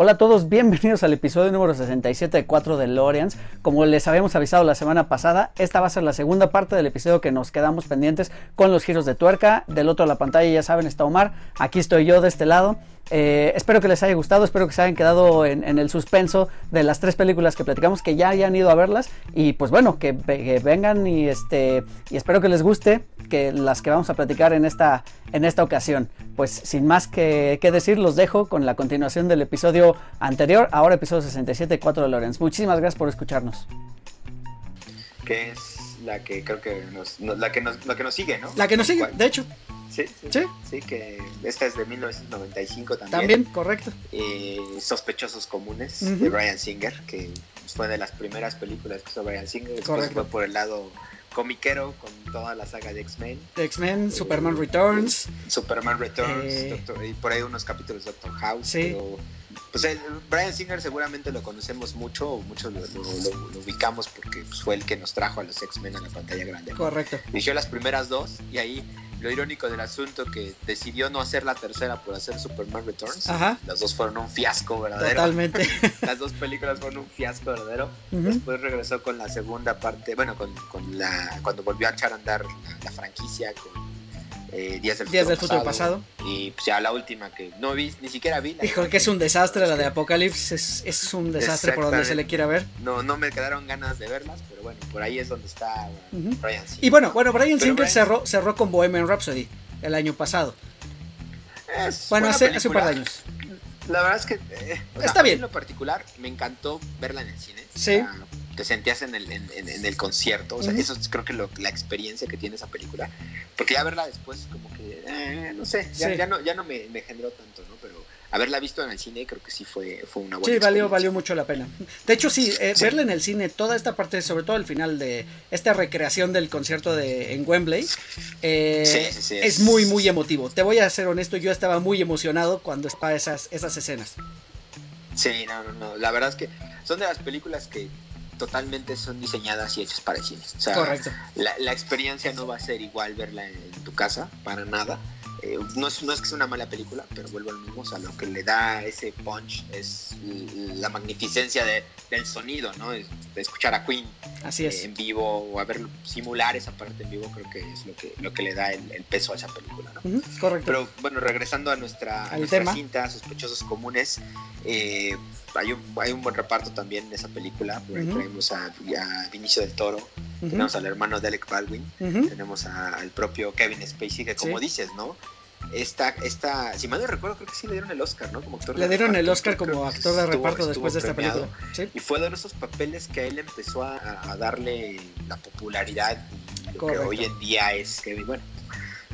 Hola a todos, bienvenidos al episodio número 67 de 4 de Loreans. Como les habíamos avisado la semana pasada, esta va a ser la segunda parte del episodio que nos quedamos pendientes con los giros de tuerca. Del otro de la pantalla ya saben está Omar, aquí estoy yo de este lado. Eh, espero que les haya gustado, espero que se hayan quedado en, el suspenso de las tres películas que platicamos, que ya hayan ido a verlas y pues bueno, que, vengan y este y espero que les guste que las que vamos a platicar en esta en esta ocasión. Pues sin más que, decir, los dejo con la continuación del episodio anterior, ahora episodio 67, 4 de Lorenz. Muchísimas gracias por escucharnos. Que es la que creo que nos, la que nos, la que nos sigue, ¿no? La que nos sigue, de hecho. Sí, sí, sí, que esta es de 1995 también. También, correcto. Eh, Sospechosos Comunes de Brian Singer, que fue de las primeras películas que hizo Brian Singer. Después fue por el lado comiquero con toda la saga de X-Men. X-Men, Superman Returns. Superman Returns, eh, y por ahí unos capítulos de Doctor House. Sí. Pues Brian Singer seguramente lo conocemos mucho, muchos lo, ubicamos porque pues, fue el que nos trajo a los X-Men a la pantalla grande. Correcto. Dirigió las primeras dos y ahí lo irónico del asunto que decidió no hacer la tercera por hacer Superman Returns. Ajá. Las dos fueron un fiasco verdadero. Totalmente. Las dos películas fueron un fiasco verdadero. Después regresó con la segunda parte, bueno, con, con la cuando volvió a echar a andar la franquicia con eh, Días del, Días futuro, pasado, Y pues, ya la última que no vi, ni siquiera vi. Dijo que es un desastre la de Apocalipsis, es, un desastre por donde se le quiera ver. No, no me quedaron ganas de verlas, pero bueno, por ahí es donde está Brian Singer. Y bueno, bueno Brian Singer cerró, cerró con Bohemian Rhapsody el año pasado. bueno, hace, hace, un par de años. La verdad es que eh, está bien. En lo particular, me encantó verla en el cine. Sí te sentías en el, en, el concierto. O sea, eso es creo que lo, la experiencia que tiene esa película. Porque ya verla después, como que, eh, no sé, ya, no, ya no me, generó tanto, ¿no? Pero haberla visto en el cine creo que sí fue, fue una buena Sí, valió, valió mucho la pena. De hecho, sí, eh, verla en el cine, toda esta parte, sobre todo el final de esta recreación del concierto de, en Wembley, eh, es, muy, muy emotivo. Te voy a ser honesto, yo estaba muy emocionado cuando estaba esas, esas escenas. Sí, no, no, no. La verdad es que son de las películas que totalmente son diseñadas y hechas para cine. O sea, Correcto. La, la, experiencia no va a ser igual verla en tu casa, para nada. Eh, no, es, no es que sea una mala película, pero vuelvo al mismo, o sea, lo que le da ese punch es la magnificencia de, del sonido, ¿no? De, escuchar a Queen Así es. Eh, en vivo o a ver simular esa parte en vivo, creo que es lo que, lo que le da el, peso a esa película, ¿no? correcto. Pero bueno, regresando a nuestra, cinta, Sospechosos Comunes, eh, hay, un, hay un buen reparto también en esa película, por ahí tenemos a, Vinicio del Toro, tenemos al hermano de Alec Baldwin, tenemos al propio Kevin Spacey, que como dices, ¿no? esta, esta, si mal no recuerdo, creo que sí le dieron el Oscar, ¿no? Como actor le dieron el Oscar como actor de reparto después de esta película. Y fue de esos papeles que a él empezó a, darle la popularidad lo que hoy en día es que, bueno,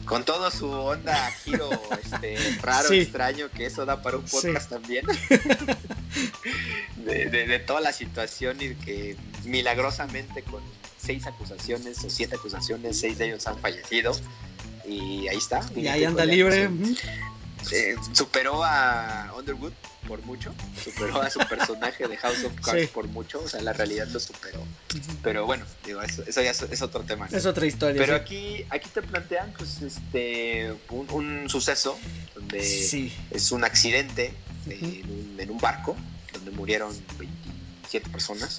con todo su onda giro este, raro, extraño, que eso da para un podcast también. de, de, toda la situación y que milagrosamente con seis acusaciones o siete acusaciones, seis de ellos han fallecido y ahí está. Y ahí anda libre. Eh, superó a Underwood por mucho, superó a su personaje de House of Cards por mucho, o sea, la realidad lo superó. Pero bueno, digo, eso, ya es, otro tema. Es otra historia. Pero aquí, aquí te plantean pues este un, suceso donde es un accidente en, un, barco donde murieron 27 personas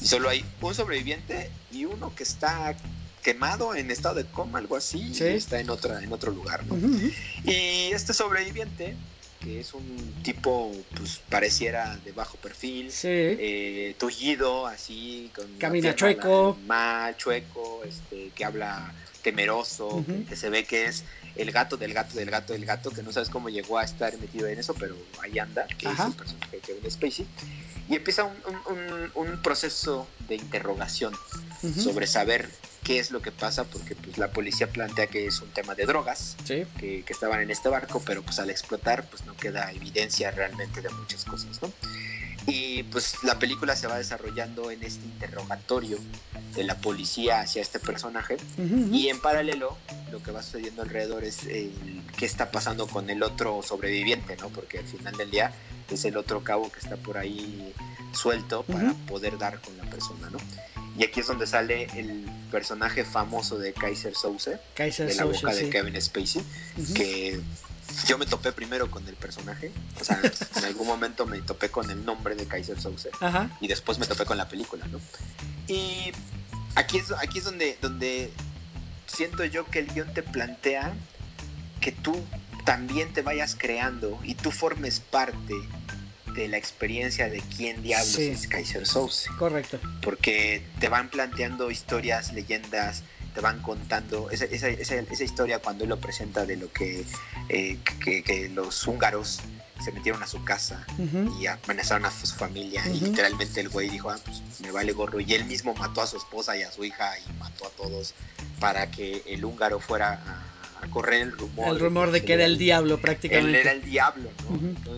y solo hay un sobreviviente y uno que está quemado en estado de coma, algo así, y está en otra, en otro lugar, ¿no? Y este sobreviviente, que es un tipo, pues pareciera de bajo perfil, eh, tullido, así, con camina chueco, mal, chueco, este, que habla temeroso, que, se ve que es el gato del gato del gato del gato, que no sabes cómo llegó a estar metido en eso, pero ahí anda, que es el personaje de Kevin Spacey. Y empieza un, un, proceso de interrogación sobre saber qué es lo que pasa, porque pues, la policía plantea que es un tema de drogas que, que, estaban en este barco, pero pues al explotar pues no queda evidencia realmente de muchas cosas, ¿no? Y pues la película se va desarrollando en este interrogatorio de la policía hacia este personaje y en paralelo lo que va sucediendo alrededor es qué está pasando con el otro sobreviviente, ¿no? Porque al final del día es el otro cabo que está por ahí suelto para poder dar con la persona, ¿no? Y aquí es donde sale el personaje famoso de Kaiser Souse, de la boca de Kevin Spacey, que yo me topé primero con el personaje, o sea, en algún momento me topé con el nombre de Kaiser Souse y después me topé con la película, ¿no? Y aquí es, aquí es donde, donde siento yo que el guion te plantea que tú también te vayas creando y tú formes parte de la experiencia de quién diablos es Kaiser Souse. Correcto. Porque te van planteando historias, leyendas, te van contando esa, esa, esa, historia cuando él lo presenta de lo que, eh, que, los húngaros se metieron a su casa y amenazaron a su familia y literalmente el güey dijo, ah, pues me vale gorro y él mismo mató a su esposa y a su hija y mató a todos para que el húngaro fuera a a correr el rumor. El rumor de, que, era el diablo prácticamente. Él era el diablo, ¿no?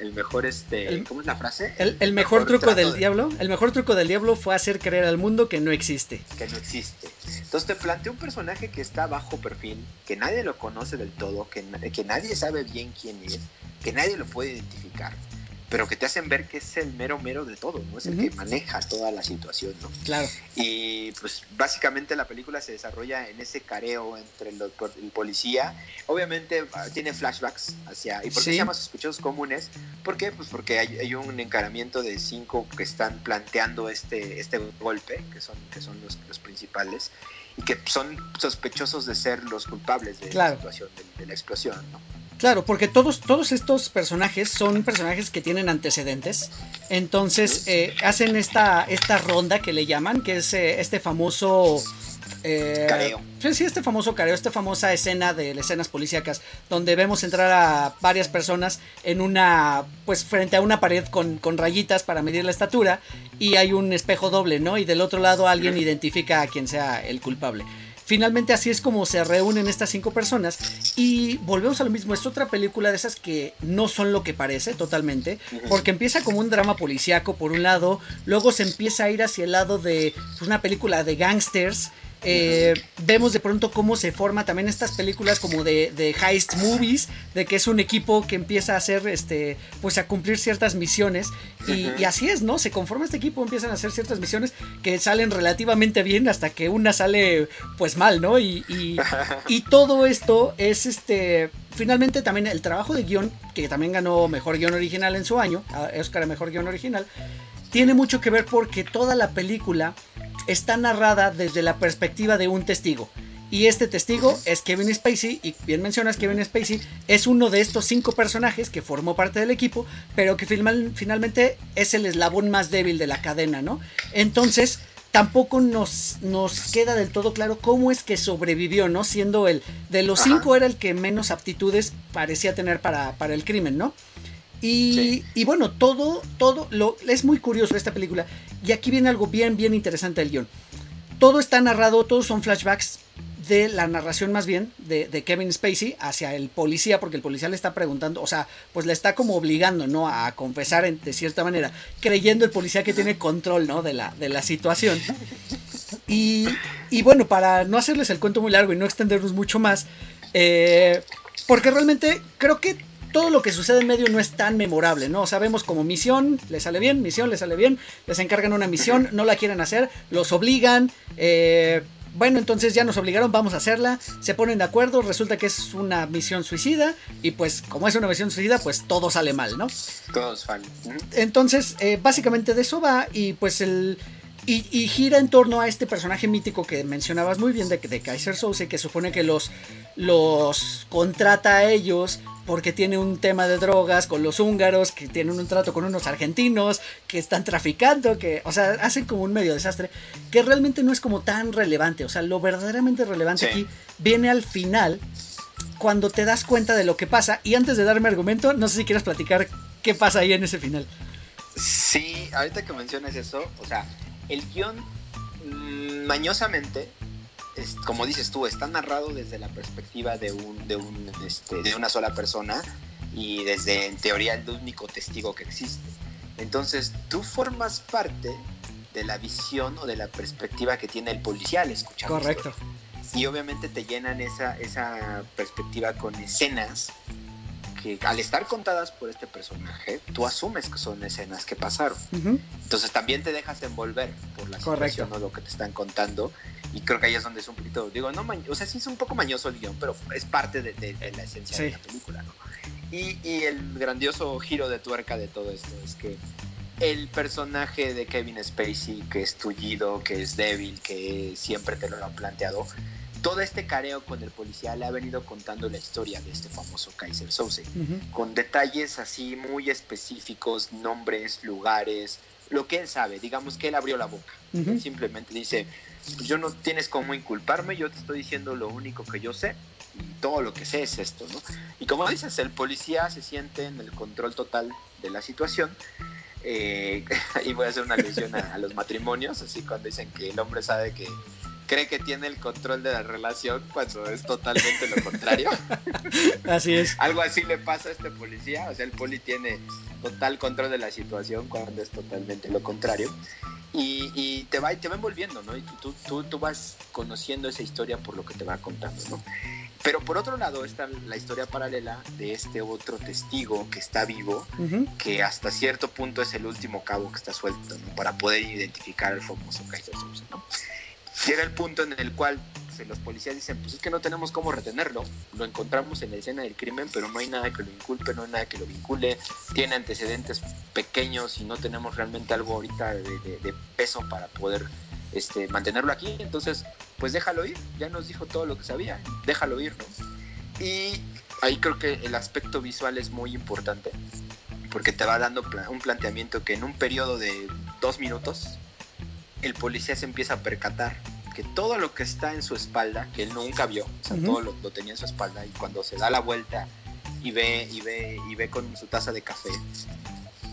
el, mejor, este, ¿cómo es la frase? El, mejor, truco del diablo, el mejor truco del diablo fue hacer creer al mundo que no existe. Que no existe. Entonces te plantea un personaje que está bajo perfil, que nadie lo conoce del todo, que, que nadie sabe bien quién es, que nadie lo puede identificar pero que te hacen ver que es el mero mero de todo, ¿no? Es el que maneja toda la situación, ¿no? Claro. Y pues básicamente la película se desarrolla en ese careo entre el, el policía. Obviamente ah, tiene flashbacks hacia... ¿Y por qué se llama sospechosos comunes? ¿Por qué? Pues porque hay, un encaramiento de cinco que están planteando este, este golpe, que son, que son los, los principales, y que son sospechosos de ser los culpables de la situación, de la explosión, ¿no? Claro, porque todos, todos estos personajes son personajes que tienen antecedentes. Entonces eh, hacen esta, esta ronda que le llaman, que es eh, este famoso. Eh, careo. Sí, este famoso careo, esta famosa escena de escenas policíacas, donde vemos entrar a varias personas en una. Pues frente a una pared con, con rayitas para medir la estatura. Y hay un espejo doble, ¿no? Y del otro lado alguien identifica a quien sea el culpable. Finalmente así es como se reúnen estas cinco personas y volvemos a lo mismo, es otra película de esas que no son lo que parece totalmente, porque empieza como un drama policíaco por un lado, luego se empieza a ir hacia el lado de pues, una película de gangsters, eh, vemos de pronto cómo se forma también estas películas como de, de, heist movies, de que es un equipo que empieza a hacer, este, pues a cumplir ciertas misiones. Y, así es, ¿no? Se conforma este equipo, empiezan a hacer ciertas misiones que salen relativamente bien hasta que una sale pues mal, ¿no? Y, y, todo esto es este... Finalmente también el trabajo de guion, que también ganó Mejor Guión Original en su año, Oscar Mejor Guión Original, tiene mucho que ver porque toda la película está narrada desde la perspectiva de un testigo. Y este testigo es Kevin Spacey, y bien mencionas, Kevin Spacey es uno de estos cinco personajes que formó parte del equipo, pero que finalmente es el eslabón más débil de la cadena, ¿no? Entonces, tampoco nos, nos queda del todo claro cómo es que sobrevivió, ¿no? Siendo él, de los cinco era el que menos aptitudes parecía tener para, para el crimen, ¿no? Y, bueno, todo, todo, lo, es muy curioso esta película. Y aquí viene algo bien, bien interesante del guion. Todo está narrado, todos son flashbacks de la narración más bien de, Kevin Spacey hacia el policía, porque el policía le está preguntando, o sea, pues le está como obligando, ¿no? A confesar de cierta manera, creyendo el policía que tiene control, ¿no? De la, de la situación. Y, y bueno, para no hacerles el cuento muy largo y no extendernos mucho más, eh, porque realmente creo que todo lo que sucede en medio no es tan memorable, ¿no? Sabemos como misión, le sale bien, misión, le sale bien, les encargan una misión, no la quieren hacer, los obligan, eh, bueno, entonces ya nos obligaron, vamos a hacerla, se ponen de acuerdo, resulta que es una misión suicida y pues como es una misión suicida, pues todo sale mal, ¿no? Todos van. Entonces, eh, básicamente de eso va y pues el... Y, gira en torno a este personaje mítico que mencionabas muy bien de, de Kaiser Souse, que supone que los, los contrata a ellos porque tiene un tema de drogas con los húngaros, que tienen un trato con unos argentinos, que están traficando, que, o sea, hacen como un medio desastre, que realmente no es como tan relevante, o sea, lo verdaderamente relevante aquí viene al final, cuando te das cuenta de lo que pasa, y antes de darme argumento, no sé si quieres platicar qué pasa ahí en ese final. Sí, ahorita que mencionas eso, o sea, el guion mm, mañosamente como dices tú, está narrado desde la perspectiva de, un, de, un, este, de una sola persona y desde, en teoría, el único testigo que existe. Entonces, tú formas parte de la visión o de la perspectiva que tiene el policía al escuchar. Correcto. Y obviamente te llenan esa, esa perspectiva con escenas que al estar contadas por este personaje, tú asumes que son escenas que pasaron. Entonces también te dejas envolver por la situación o lo que te están contando. Y creo que ahí es donde es un poquito, digo, no, o sea, sí es un poco mañoso el guion, pero es parte de, la esencia de la película, ¿no? Y, y el grandioso giro de tuerca de todo esto es que el personaje de Kevin Spacey, que es tullido, que es débil, que siempre te lo han planteado, todo este careo con el policía le ha venido contando la historia de este famoso Kaiser Souse, con detalles así muy específicos, nombres, lugares, lo que él sabe, digamos que él abrió la boca, simplemente dice, yo no tienes cómo inculparme, yo te estoy diciendo lo único que yo sé y todo lo que sé es esto, ¿no? Y como dices, el policía se siente en el control total de la situación. Eh, y voy a hacer una alusión a los matrimonios, así cuando dicen que el hombre sabe que cree que tiene el control de la relación cuando es totalmente lo contrario. así es. Algo así le pasa a este policía, o sea, el poli tiene total control de la situación cuando es totalmente lo contrario. Y, te, va, te va envolviendo, ¿no? Y tú, tú, tú, vas conociendo esa historia por lo que te va contando, ¿no? Pero por otro lado está la historia paralela de este otro testigo que está vivo, que hasta cierto punto es el último cabo que está suelto, ¿no? Para poder identificar al famoso Kaiser ¿no? Llega el punto en el cual pues, los policías dicen, pues es que no tenemos cómo retenerlo, lo encontramos en la escena del crimen, pero no hay nada que lo inculpe, no hay nada que lo vincule, tiene antecedentes pequeños y no tenemos realmente algo ahorita de, peso para poder este, mantenerlo aquí, entonces pues déjalo ir, ya nos dijo todo lo que sabía, déjalo ir, ¿no? Y ahí creo que el aspecto visual es muy importante, porque te va dando un planteamiento que en un periodo de dos minutos, el policía se empieza a percatar que todo lo que está en su espalda, que él nunca vio, o sea, todo lo, tenía en su espalda, y cuando se da la vuelta y ve, y ve, y ve con su taza de café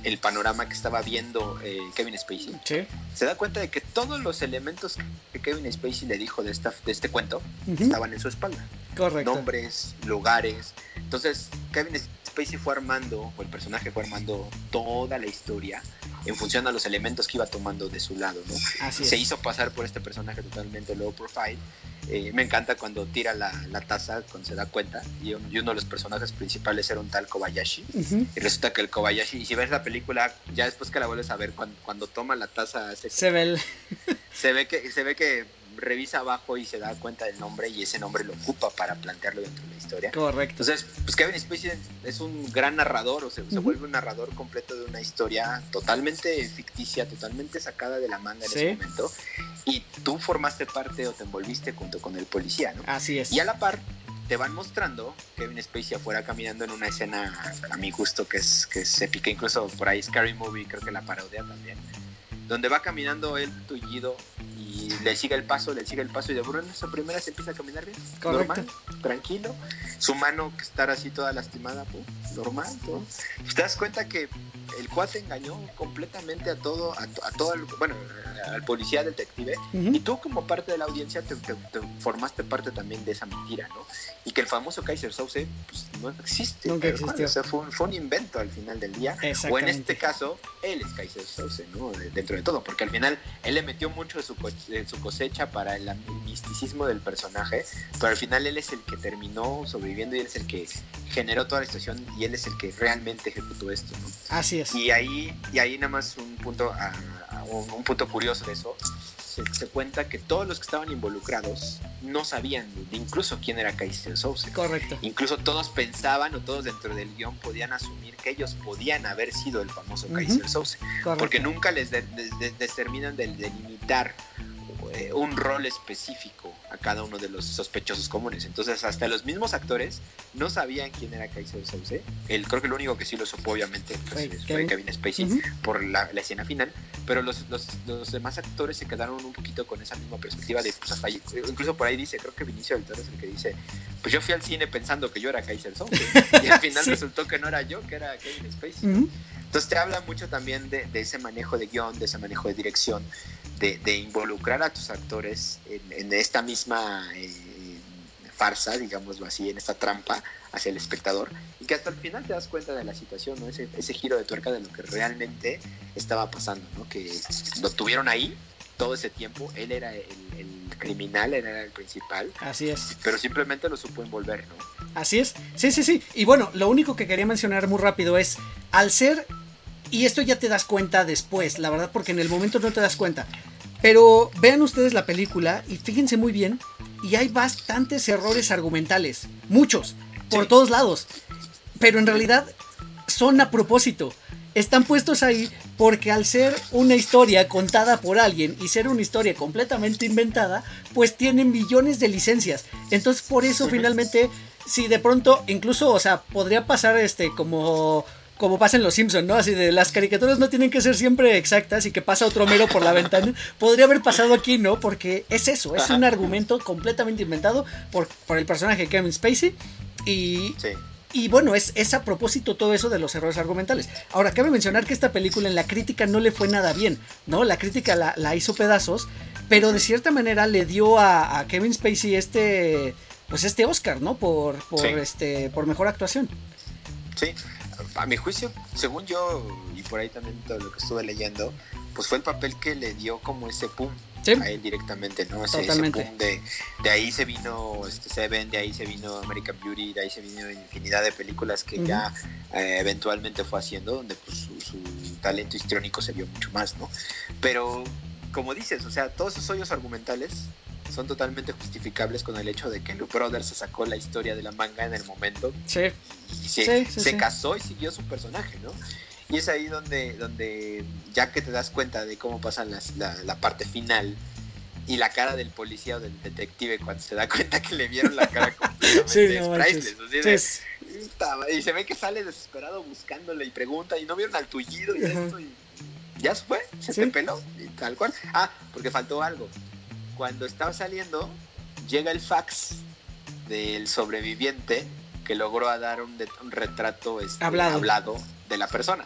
el panorama que estaba viendo eh, Kevin Spacey, se da cuenta de que todos los elementos que Kevin Spacey le dijo de, esta, de este cuento estaban en su espalda. Correcto. Nombres, lugares. Entonces, Kevin Spacey fue armando, o el personaje fue armando toda la historia en función a los elementos que iba tomando de su lado, ¿no? Se hizo pasar por este personaje totalmente low profile. Eh, me encanta cuando tira la, taza, cuando se da cuenta, y, uno de los personajes principales era un tal Kobayashi. Y resulta que el Kobayashi, y si ves la película, ya después que la vuelves a ver, cuando, toma la taza, se, ve se ve que se ve que revisa abajo y se da cuenta del nombre y ese nombre lo ocupa para plantearlo dentro de la historia. Correcto. Entonces, pues Kevin Spacey es un gran narrador, o sea, se vuelve un narrador completo de una historia totalmente ficticia, totalmente sacada de la manga en ese momento. Y tú formaste parte o te envolviste junto con el policía, ¿no? Así es. Y a la par te van mostrando Kevin Spacey afuera caminando en una escena a mi gusto que es que se pica incluso por ahí Scary Movie creo que la parodia también donde va caminando él tullido le sigue el paso, le sigue el paso y de en esa primera se empieza a caminar bien, normal, tranquilo. Su mano que estar así toda lastimada, pues, normal. Todo. Pues, te das cuenta que el cuate engañó completamente a todo, a, todo, el, bueno, al policía detective y tú como parte de la audiencia te, formaste parte también de esa mentira, ¿no? Y que el famoso Kaiser Souse pues, no existe. Nunca existió. fue, un, invento al final del día. O en este caso, él es Kaiser Souse, ¿no? Dentro de todo, porque al final él le metió mucho de su, su cosecha para el, misticismo del personaje, pero al final él es el que terminó sobreviviendo y él es el que generó toda la situación y él es el que realmente ejecutó esto, ¿no? Así es. Y ahí, y ahí nada más un punto, un, punto curioso de eso, se, cuenta que todos los que estaban involucrados no sabían incluso quién era Kaiser Souse. Correcto. Incluso todos pensaban o todos dentro del guion podían asumir que ellos podían haber sido el famoso Kaiser Souse. Porque nunca les determinan de delimitar eh, un rol específico a cada uno de los sospechosos comunes. Entonces, hasta los mismos actores no sabían quién era Kaiser Souse. El, creo que lo único que sí lo supo, obviamente, pues, fue Kevin Spacey por la, escena final. Pero los, los, los, demás actores se quedaron un poquito con esa misma perspectiva de, pues, hasta incluso por ahí dice, creo que Vinicio del Toro es el que dice, pues yo fui al cine pensando que yo era Kaiser Souse. y al final resultó que no era yo, que era Kevin Spacey. Entonces te habla mucho también de, de, ese manejo de guion, de ese manejo de dirección, de, involucrar a tus actores en, esta misma eh, farsa, digámoslo así, en esta trampa hacia el espectador, y que hasta el final te das cuenta de la situación, ¿no? ese, ese giro de tuerca de lo que realmente estaba pasando, ¿no? que lo tuvieron ahí todo ese tiempo, él era el, criminal, él era el principal. Así es. Pero simplemente lo supo envolver, ¿no? Así es, sí, sí, sí. Y bueno, lo único que quería mencionar muy rápido es, al ser, y esto ya te das cuenta después, la verdad, porque en el momento no te das cuenta, pero vean ustedes la película y fíjense muy bien, y hay bastantes errores argumentales, muchos, por todos lados, pero en realidad son a propósito. Están puestos ahí porque al ser una historia contada por alguien y ser una historia completamente inventada, pues tienen millones de licencias. Entonces por eso finalmente, si de pronto, incluso, o sea, podría pasar este como como pasa en Los Simpsons, ¿no? Así de las caricaturas no tienen que ser siempre exactas y que pasa otro mero por la ventana. Podría haber pasado aquí, ¿no? Porque es eso, es un argumento completamente inventado por, por el personaje Kevin Spacey. Y, y bueno, es, es a propósito todo eso de los errores argumentales. Ahora, cabe mencionar que esta película en la crítica no le fue nada bien, ¿no? La crítica la, hizo pedazos, pero de cierta manera le dio a, Kevin Spacey este, pues este Oscar, ¿no? Por, por, este, por mejor actuación. Sí, a mi juicio, según yo, y por ahí también todo lo que estuve leyendo, pues fue el papel que le dio como ese pum a él directamente, ¿no? Ese, de, de, ahí se vino este Seven, de ahí se vino American Beauty, de ahí se vino infinidad de películas que ya eh, eventualmente fue haciendo, donde pues su, talento histriónico se vio mucho más, ¿no? Pero, como dices, o sea, todos esos hoyos argumentales son totalmente justificables con el hecho de que Luke Brothers se sacó la historia de la manga en el momento sí. y se, se casó y siguió su personaje, ¿no? Y es ahí donde, donde ya que te das cuenta de cómo pasa la, parte final y la cara del policía o del detective cuando se da cuenta que le vieron la cara completamente sí, y se ve que sale desesperado buscándole y pregunta y no vieron al tullido y esto y ya se fue, se te peló y tal cual. Ah, porque faltó algo. Cuando estaba saliendo, llega el fax del sobreviviente que logró dar un, un retrato este, hablado de la persona.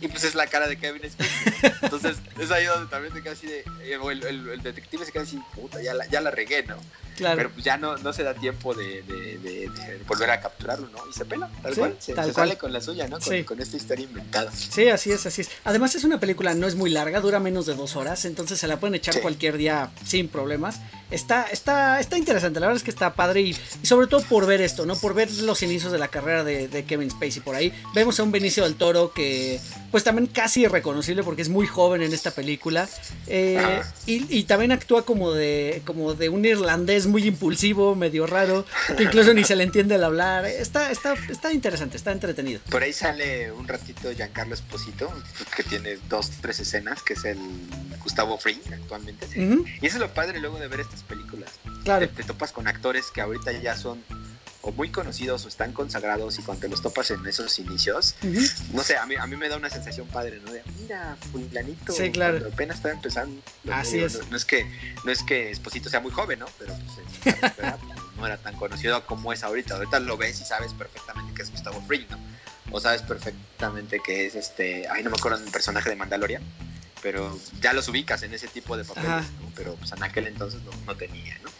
Y pues es la cara de Kevin Spacey. Entonces es ahí donde también te queda así de. Eh, el, detective se queda así, puta, ya la, ya la regué, ¿no? Claro. Pero pues ya no, no se da tiempo de, de, volver a capturarlo, ¿no? Y se pela, tal cual. Se, sale con la suya, ¿no? Con, con, esta historia inventada. Sí, así es, así es. Además es una película, no es muy larga, dura menos de dos horas, entonces se la pueden echar cualquier día sin problemas. Está, está, está interesante, la verdad es que está padre y, sobre todo por ver esto, ¿no? Por ver los inicios de la carrera de, de Kevin Spacey por ahí. Vemos a un Benicio del Toro que pues también casi irreconocible porque es muy joven en esta película. Eh, ah. y, también actúa como de, como de un irlandés muy impulsivo, medio raro, que incluso ni se le entiende el hablar. Está, está, está interesante, está entretenido. Por ahí sale un ratito Giancarlo Esposito, que tiene dos, tres escenas, que es el Gustavo Fring actualmente. Y eso es lo padre luego de ver estas películas. Claro. te topas con actores que ahorita ya son o muy conocidos o están consagrados y cuando te los topas en esos inicios, no sé, a mí, a mí me da una sensación padre, ¿no? De, mira, fulanito, sí, claro. apenas está empezando. Así es. No, es que, no es que Esposito sea muy joven, ¿no? Pero pues, no era tan conocido como es ahorita. Ahorita lo ves y sabes perfectamente que es Gustavo Fring, ¿no? O sabes perfectamente que es este, ay, no me acuerdo del personaje de Mandalorian pero ya los ubicas en ese tipo de papeles, ¿no? Pero pues en aquel entonces no, no tenía, ¿no?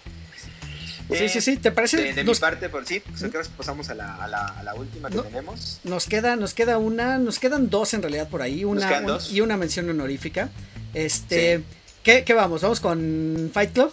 Sí, sí, sí, ¿te parece? De, mi parte, por sí, pues creo que pasamos a la, a la, a la última que tenemos. Nos queda, nos queda una, nos quedan dos en realidad por ahí, una y una mención honorífica. Este, ¿qué, ¿qué vamos? ¿Vamos con Fight Club?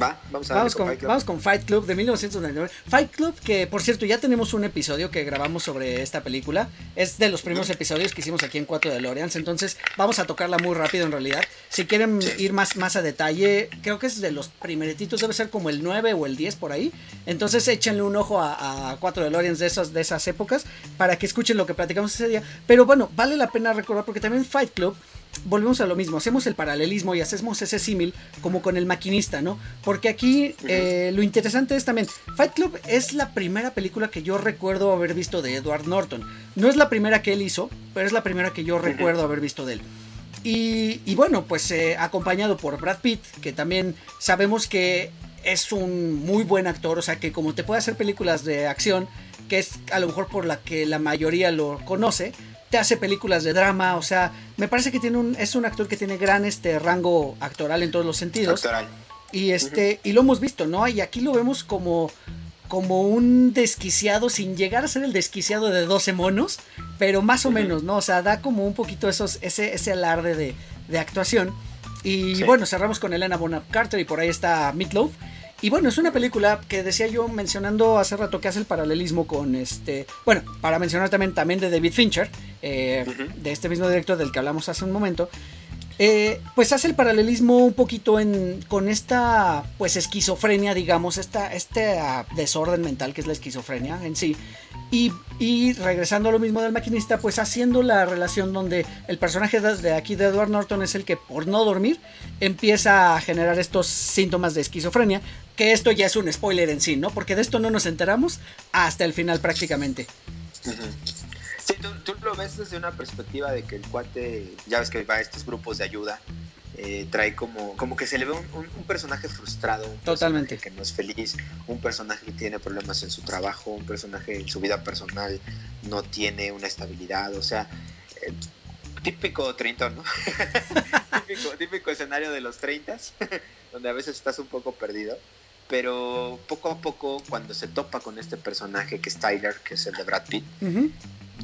Va, vamos, a vamos con, Fight Club. vamos con Fight Club de 1999. Fight Club, que por cierto ya tenemos un episodio que grabamos sobre esta película. Es de los primeros episodios que hicimos aquí en 4 de Loreans. Entonces vamos a tocarla muy rápido en realidad. Si quieren ir más, más a detalle, creo que es de los primerititos, debe ser como el 9 o el 10 por ahí. Entonces échenle un ojo a, a 4 de Loreans de esas, de esas épocas para que escuchen lo que platicamos ese día. Pero bueno, vale la pena recordar porque también Fight Club volvemos a lo mismo, hacemos el paralelismo y hacemos ese símil como con el maquinista, ¿no? Porque aquí eh, lo interesante es también, Fight Club es la primera película que yo recuerdo haber visto de Edward Norton. No es la primera que él hizo, pero es la primera que yo recuerdo haber visto de él. Y, bueno, pues eh, acompañado por Brad Pitt, que también sabemos que es un muy buen actor, o sea que como te puede hacer películas de acción, que es a lo mejor por la que la mayoría lo conoce, te hace películas de drama, o sea, me parece que tiene un, es un actor que tiene gran este rango actoral en todos los sentidos. Y este, y lo hemos visto, ¿no? Y aquí lo vemos como, como un desquiciado, sin llegar a ser el desquiciado de 12 monos, pero más o menos, ¿no? O sea, da como un poquito esos, ese, ese alarde de, de actuación. Y bueno, cerramos con Elena Bonham Carter y por ahí está Meatloaf. Y bueno, es una película que decía yo mencionando hace rato que hace el paralelismo con este. Bueno, para mencionar también, también de David Fincher, eh, de este mismo director del que hablamos hace un momento. Eh, pues hace el paralelismo un poquito en, con esta pues esquizofrenia, digamos, esta, este ah, desorden mental que es la esquizofrenia en sí. Y, regresando a lo mismo del maquinista, pues haciendo la relación donde el personaje de aquí de Edward Norton es el que por no dormir empieza a generar estos síntomas de esquizofrenia, que esto ya es un spoiler en sí, ¿no? Porque de esto no nos enteramos hasta el final prácticamente. Sí, tú, lo ves desde una perspectiva de que el cuate, ya ves que va a estos grupos de ayuda, eh, trae como, como que se le ve un, personaje frustrado, un Totalmente. que no es feliz, un personaje que tiene problemas en su trabajo, un personaje en su vida personal no tiene una estabilidad, o sea, eh, típico treintón, ¿no? típico, típico escenario de los treintas, donde a veces estás un poco perdido pero poco a poco cuando se topa con este personaje que es Tyler, que es el de Brad Pitt,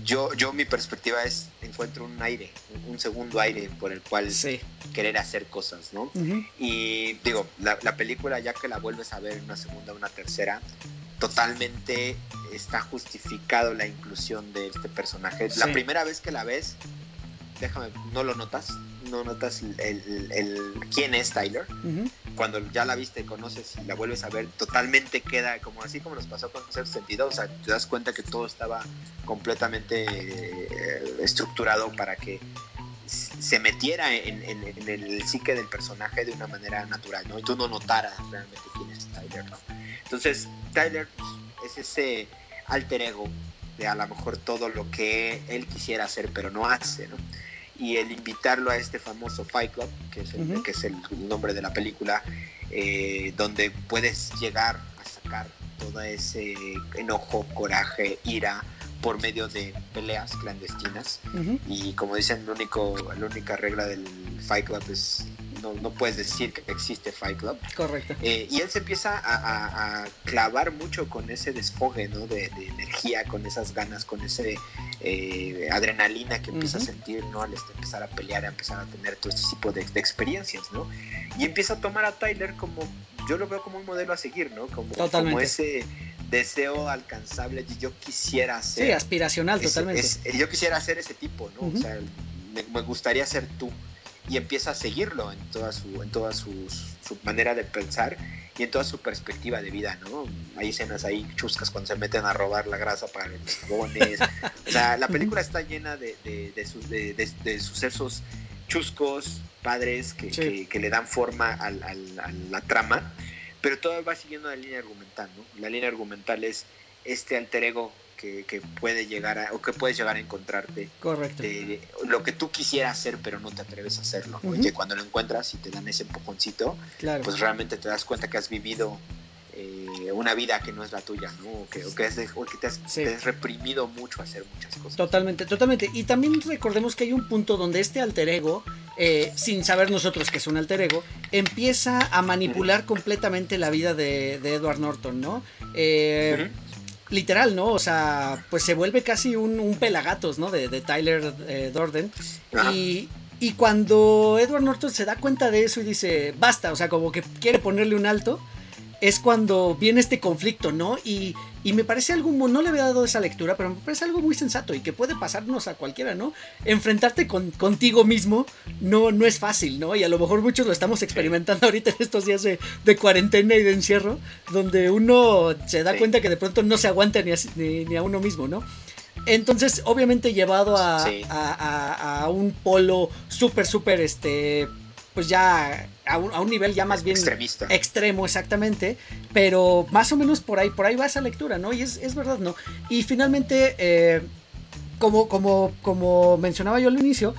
yo, yo mi perspectiva es, encuentro un aire, un, segundo aire por el cual querer hacer cosas, ¿no? Y digo, la, película ya que la vuelves a ver una segunda, una tercera, totalmente está justificado la inclusión de este personaje. La primera vez que la ves, déjame, no lo notas, no notas el, quién es Tyler. Cuando ya la viste, conoces y la vuelves a ver, totalmente queda como así como nos pasó con Sexto Sentido. O sea, te das cuenta que todo estaba completamente eh, estructurado para que se metiera en, el psique del personaje de una manera natural, ¿no? Y tú no notaras realmente quién es Tyler, ¿no? Entonces, Tyler es ese alter ego de a lo mejor todo lo que él quisiera hacer, pero no hace, ¿no? Y el invitarlo a este famoso Fight Club, que es el, que es el nombre de la película, eh, donde puedes llegar a sacar todo ese enojo, coraje, ira por medio de peleas clandestinas. Y como dicen, lo único, la única regla del Fight Club es no, puedes decir que existe Fight Club. Correcto. Eh, y él se empieza a, clavar mucho con ese desfogue ¿no? de, energía, con esas ganas, con ese eh, adrenalina que empieza a sentir ¿no? al este, empezar a pelear, a empezar a tener todo este tipo de, experiencias. ¿no? Y empieza a tomar a Tyler como, yo lo veo como un modelo a seguir, ¿no? como, como ese deseo alcanzable yo quisiera ser. Sí, aspiracional, totalmente. yo quisiera ser ese tipo, ¿no? O sea, me, gustaría ser tú y empieza a seguirlo en toda su, en toda su, manera de pensar y en toda su perspectiva de vida, ¿no? Hay escenas ahí chuscas cuando se meten a robar la grasa para los jabones. o sea, la película está llena de, de, sucesos chuscos, padres, que, que, le dan forma a la trama, pero todo va siguiendo la línea argumental, ¿no? La línea argumental es este alter ego que, puede llegar a, o que puedes llegar a encontrarte. Correcto. lo que tú quisieras hacer, pero no te atreves a hacerlo. Oye, cuando lo encuentras y te dan ese empujoncito, pues realmente te das cuenta que has vivido eh, una vida que no es la tuya, ¿no? O que, que, te, has, reprimido mucho a hacer muchas cosas. Totalmente, totalmente. Y también recordemos que hay un punto donde este alter ego, eh, sin saber nosotros que es un alter ego, empieza a manipular completamente la vida de, Edward Norton, ¿no? Eh, literal, ¿no? O sea, pues se vuelve casi un, pelagatos, ¿no? De, Tyler eh, Dorden. Y, y, cuando Edward Norton se da cuenta de eso y dice, basta, o sea, como que quiere ponerle un alto, es cuando viene este conflicto, ¿no? Y, me parece algo, no le había dado esa lectura, pero me parece algo muy sensato y que puede pasarnos a cualquiera, ¿no? Enfrentarte con, contigo mismo no, no es fácil, ¿no? Y a lo mejor muchos lo estamos experimentando ahorita en estos días de, cuarentena y de encierro, donde uno se da cuenta que de pronto no se aguanta ni a, ni, a uno mismo, ¿no? Entonces, obviamente llevado a, a, a un polo súper, súper, este, pues ya a un, nivel ya más bien Extremista. extremo exactamente, pero más o menos por ahí, por ahí va esa lectura, ¿no? Y es, verdad, ¿no? Y finalmente, eh, como, como, como mencionaba yo al inicio,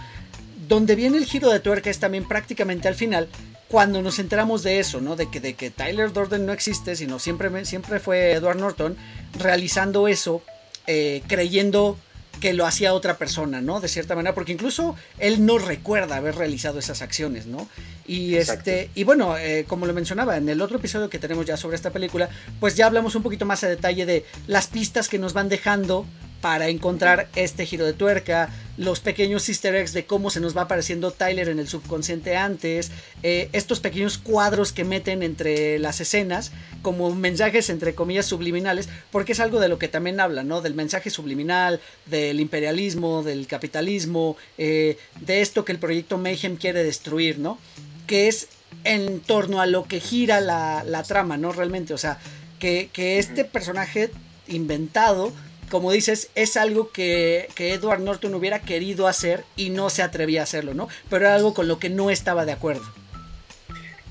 donde viene el giro de tuerca es también prácticamente al final, cuando nos enteramos de eso, ¿no? De que, de que Tyler Durden no existe, sino siempre, siempre fue Edward Norton realizando eso, eh, creyendo que lo hacía otra persona, ¿no? De cierta manera, porque incluso él no recuerda haber realizado esas acciones, ¿no? Y este, y bueno, eh, como lo mencionaba en el otro episodio que tenemos ya sobre esta película, pues ya hablamos un poquito más a detalle de las pistas que nos van dejando para encontrar este giro de tuerca, los pequeños easter eggs de cómo se nos va apareciendo Tyler en el subconsciente antes, eh, estos pequeños cuadros que meten entre las escenas como mensajes entre comillas subliminales, porque es algo de lo que también habla, ¿no? Del mensaje subliminal, del imperialismo, del capitalismo, eh, de esto que el proyecto Mayhem quiere destruir, ¿no? Que es en torno a lo que gira la, trama, ¿no? Realmente, o sea, que, que este personaje inventado como dices, es algo que, Edward Norton hubiera querido hacer y no se atrevía a hacerlo, ¿no? Pero era algo con lo que no estaba de acuerdo.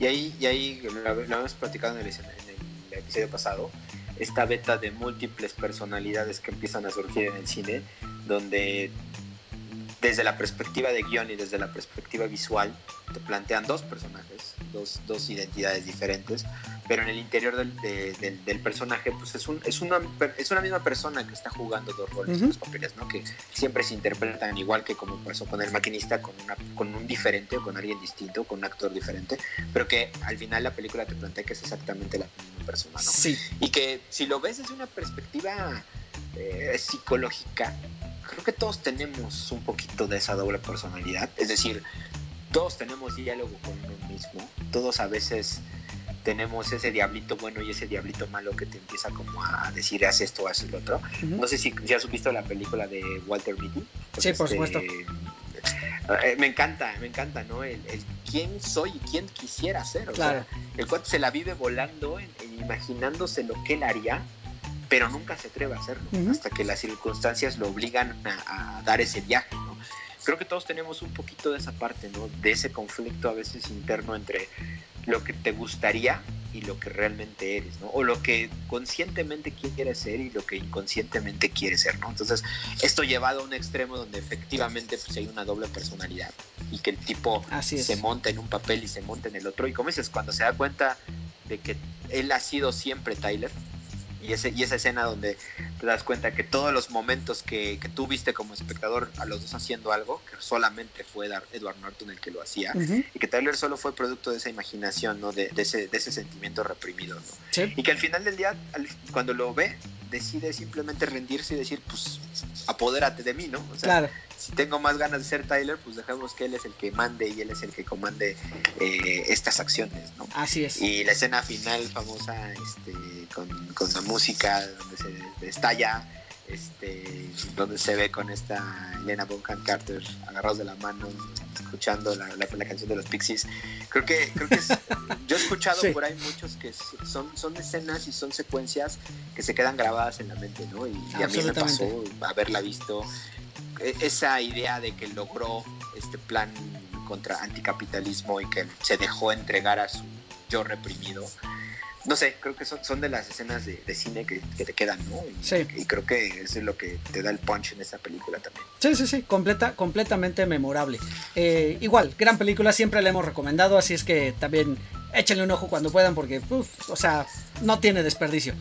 Y ahí, y ahí lo, habíamos platicado en el, episodio pasado, esta beta de múltiples personalidades que empiezan a surgir en el cine, donde desde la perspectiva de guion y desde la perspectiva visual te plantean dos personajes, dos, dos identidades diferentes, pero en el interior del, del, personaje pues es, un, es, una, es una misma persona que está jugando dos roles, dos papeles, ¿no? que siempre se interpretan igual que como pasó con el maquinista, con, una, con un diferente o con alguien distinto, con un actor diferente, pero que al final la película te plantea que es exactamente la misma persona. ¿no? Sí. Y que si lo ves desde una perspectiva eh, psicológica, creo que todos tenemos un poquito de esa doble personalidad, es decir, todos tenemos diálogo con uno mismo, todos a veces tenemos ese diablito bueno y ese diablito malo que te empieza como a decir haz esto, haz lo otro. No sé si ya has visto la película de Walter Mitty. sí, por este, supuesto. Eh, me encanta, me encanta, ¿no? El, quién soy y quién quisiera ser. O claro. sea, el cual se la vive volando, imaginándose lo que él haría, pero nunca se atreve a hacerlo, hasta que las circunstancias lo obligan a, dar ese viaje, ¿no? Creo que todos tenemos un poquito de esa parte, ¿no? De ese conflicto a veces interno entre lo que te gustaría y lo que realmente eres, ¿no? O lo que conscientemente quieres ser y lo que inconscientemente quieres ser, ¿no? Entonces, esto llevado a un extremo donde efectivamente pues, hay una doble personalidad y que el tipo se monta en un papel y se monta en el otro. Y como dices, cuando se da cuenta de que él ha sido siempre Tyler, y, ese, y esa escena donde te das cuenta que todos los momentos que, que tú viste como espectador a los dos haciendo algo, que solamente fue Edward Norton el que lo hacía, y que Tyler solo fue producto de esa imaginación, ¿no? de, de, ese, de ese, sentimiento reprimido. ¿no? Y que al final del día, cuando lo ve, decide simplemente rendirse y decir, pues, apodérate de mí, ¿no? O sea, si tengo más ganas de ser Tyler, pues dejemos que él es el que mande y él es el que comande eh, estas acciones, ¿no? Así es. Y la escena final famosa, este, con, con la música donde se estalla, este, donde se ve con esta Elena Bonham Carter agarrados de la mano, escuchando la, la, canción de los Pixies. Creo que, creo que yo he escuchado por ahí muchos que son, son escenas y son secuencias que se quedan grabadas en la mente, ¿no? Y, y a mí me pasó haberla visto e, esa idea de que logró este plan contra anticapitalismo y que se dejó entregar a su yo reprimido. No sé, creo que son, son de las escenas de, cine que, te quedan, ¿no? Y, sí. y creo que eso es lo que te da el punch en esta película también. Sí, sí, sí, completa, completamente memorable. Eh, igual, gran película, siempre la hemos recomendado, así es que también échenle un ojo cuando puedan porque, o sea, no tiene desperdicio.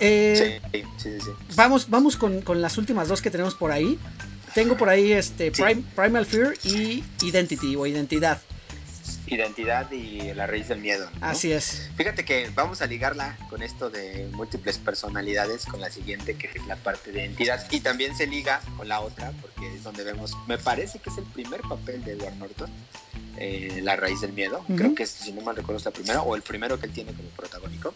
Eh, sí, sí, sí, Vamos, vamos con, con, las últimas dos que tenemos por ahí. Tengo por ahí este Primal Fear y Identity o Identidad. Identidad y la raíz del miedo. Así es. Fíjate que vamos a ligarla con esto de múltiples personalidades, con la siguiente que es la parte de identidad. Y también se liga con la otra, porque es donde vemos, me parece que es el primer papel de Edward Norton, eh, La raíz del miedo. Creo que, si no mal recuerdo, es la primera, o el primero que él tiene como protagónico.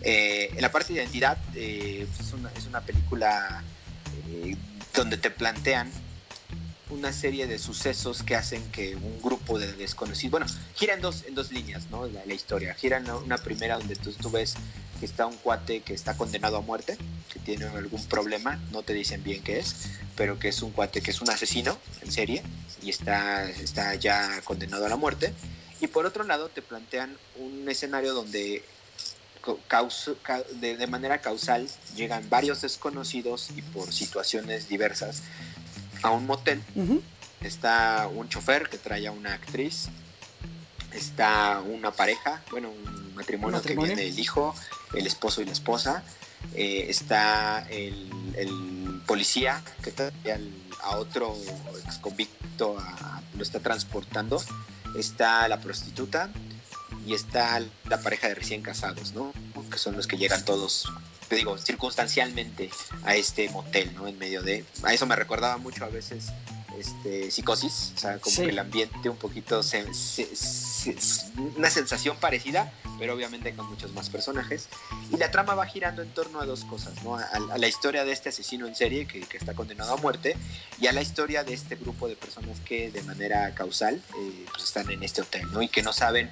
Eh, en la parte de identidad, eh, es, una, es, una, película donde te plantean una serie de sucesos que hacen que un grupo de desconocidos, bueno, gira en dos, en dos líneas, ¿no? La, historia. Gira en una primera donde tú, tú, ves que está un cuate que está condenado a muerte, que tiene algún problema, no te dicen bien qué es, pero que es un cuate que es un asesino en serie y está, está ya condenado a la muerte. Y por otro lado te plantean un escenario donde de, manera causal llegan varios desconocidos y por situaciones diversas a un motel. Está un chofer que trae a una actriz. Está una pareja, bueno, un matrimonio, que viene el hijo, el esposo y la esposa. Eh, está el, policía que a otro ex convicto lo está transportando, está la prostituta y está la pareja de recién casados, ¿no? Que son los que llegan todos, te digo, circunstancialmente a este motel, ¿no? En medio de... A eso me recordaba mucho a veces este, psicosis, o sea, como que el ambiente un poquito, una sensación parecida, pero obviamente con muchos más personajes. Y la trama va girando en torno a dos cosas, ¿no? A, la historia de este asesino en serie que, está condenado a muerte y a la historia de este grupo de personas que de manera causal eh, pues están en este hotel, ¿no? Y que no saben,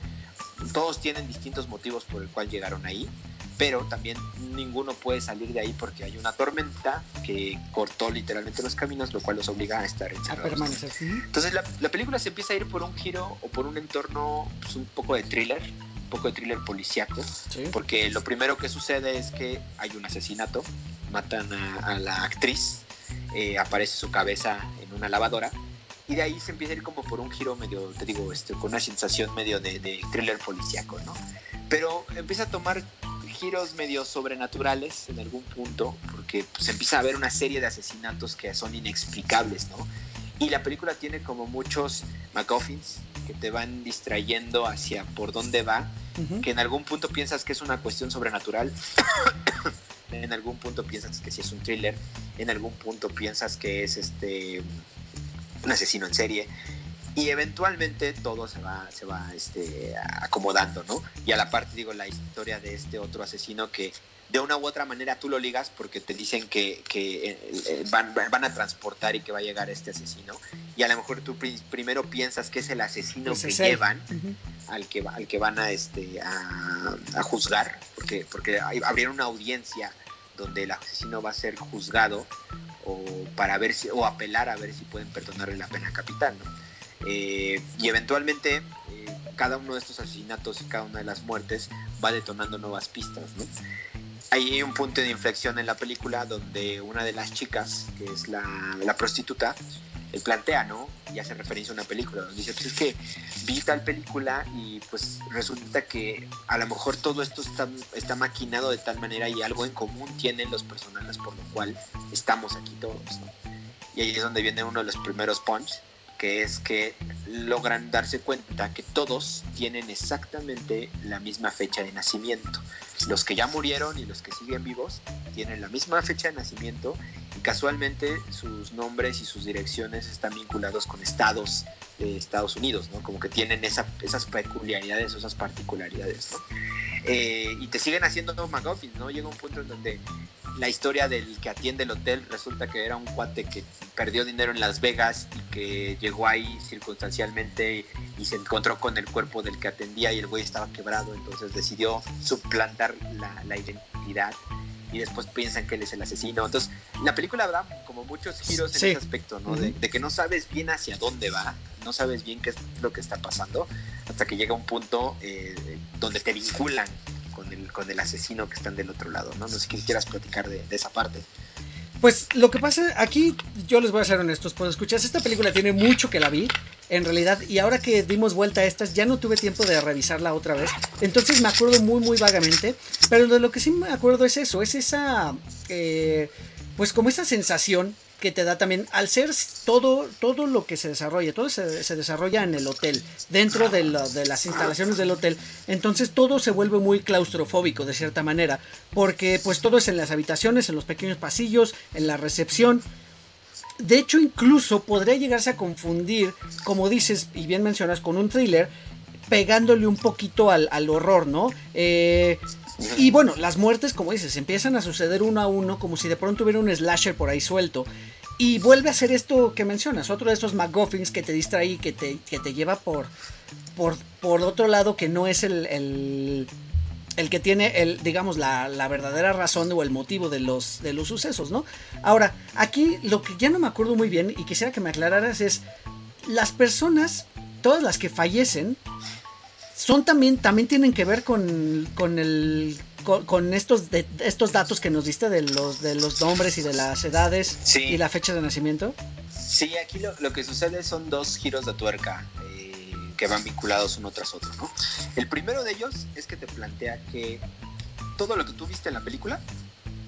todos tienen distintos motivos por el cual llegaron ahí pero también ninguno puede salir de ahí porque hay una tormenta que cortó literalmente los caminos, lo cual los obliga a estar encerrados. Entonces la, película se empieza a ir por un giro o por un entorno pues, un poco de thriller, un poco de thriller policíaco, porque lo primero que sucede es que hay un asesinato, matan a, la actriz, eh, aparece su cabeza en una lavadora y de ahí se empieza a ir como por un giro medio, te digo, este, con una sensación medio de, de thriller policíaco, ¿no? Pero empieza a tomar giros medio sobrenaturales en algún punto, porque pues, se empieza a ver una serie de asesinatos que son inexplicables, ¿no? Y la película tiene como muchos MacGuffins que te van distrayendo hacia por dónde va, que en algún punto piensas que es una cuestión sobrenatural, en algún punto piensas que sí es un thriller, en algún punto piensas que es este un asesino en serie y eventualmente todo se va, se va este, acomodando, ¿no? Y a la parte, digo, la historia de este otro asesino que de una u otra manera tú lo ligas porque te dicen que, que eh, eh, van, van, a transportar y que va a llegar este asesino. Y a lo mejor tú primero piensas que es el asesino que llevan al, que, al que van a, este, a, a juzgar, porque, porque abrieron una audiencia donde el asesino va a ser juzgado o para ver si, o apelar a ver si pueden perdonarle la pena capital, ¿no? Eh, y eventualmente eh, cada uno de estos asesinatos y cada una de las muertes va detonando nuevas pistas. ¿no? Hay un punto de inflexión en la película donde una de las chicas, que es la, la prostituta, él plantea, ¿no? Y hace referencia a una película. Dice, pues es que vi tal película y pues resulta que a lo mejor todo esto está, está maquinado de tal manera y algo en común tienen los personajes por lo cual estamos aquí todos, Y ahí es donde viene uno de los primeros punch que es que logran darse cuenta que todos tienen exactamente la misma fecha de nacimiento. Los que ya murieron y los que siguen vivos tienen la misma fecha de nacimiento y casualmente sus nombres y sus direcciones están vinculados con estados de Estados Unidos, ¿no? Como que tienen esas peculiaridades, esas particularidades, ¿no? Eh, y te siguen haciendo McGuffin, ¿no? Llega un punto en donde la historia del que atiende el hotel resulta que era un cuate que perdió dinero en Las Vegas y que llegó ahí circunstancialmente y, se encontró con el cuerpo del que atendía y el güey estaba quebrado, entonces decidió suplantar la, identidad y después piensan que él es el asesino. Entonces, la película da como muchos giros en ese aspecto, ¿no? de, que no sabes bien hacia dónde va, no sabes bien qué es lo que está pasando, hasta que llega un punto eh, donde te vinculan con el, asesino que están del otro lado, ¿no? No sé si quieras platicar de, esa parte. Pues lo que pasa aquí, yo les voy a ser honestos, pues escuchas, esta película tiene mucho que la vi, en realidad, y ahora que dimos vuelta a estas, ya no tuve tiempo de revisarla otra vez, entonces me acuerdo muy, muy vagamente, pero de lo que sí me acuerdo es eso, es esa, eh, pues como esa sensación que te da también, al ser todo, todo lo que se desarrolla, todo se, desarrolla en el hotel, dentro de, las instalaciones del hotel, entonces todo se vuelve muy claustrofóbico de cierta manera, porque pues todo es en las habitaciones, en los pequeños pasillos, en la recepción. De hecho, incluso podría llegarse a confundir, como dices y bien mencionas, con un thriller, pegándole un poquito al, al horror, ¿no? Eh, y bueno, las muertes, como dices, empiezan a suceder uno a uno, como si de pronto hubiera un slasher por ahí suelto. Y vuelve a ser esto que mencionas, otro de estos McGuffins que te distrae y que te, que te lleva por, por, por otro lado que no es el, el, el que tiene, el, digamos, la, la, verdadera razón o el motivo de los, de los sucesos, ¿no? Ahora, aquí lo que ya no me acuerdo muy bien y quisiera que me aclararas es, las personas, todas las que fallecen, son también, también tienen que ver con, con el con, estos, estos datos que nos diste de los, de los nombres y de las edades y la fecha de nacimiento. Sí, aquí lo, lo que sucede son dos giros de tuerca eh, que van vinculados uno tras otro. ¿no? El primero de ellos es que te plantea que todo lo que tú viste en la película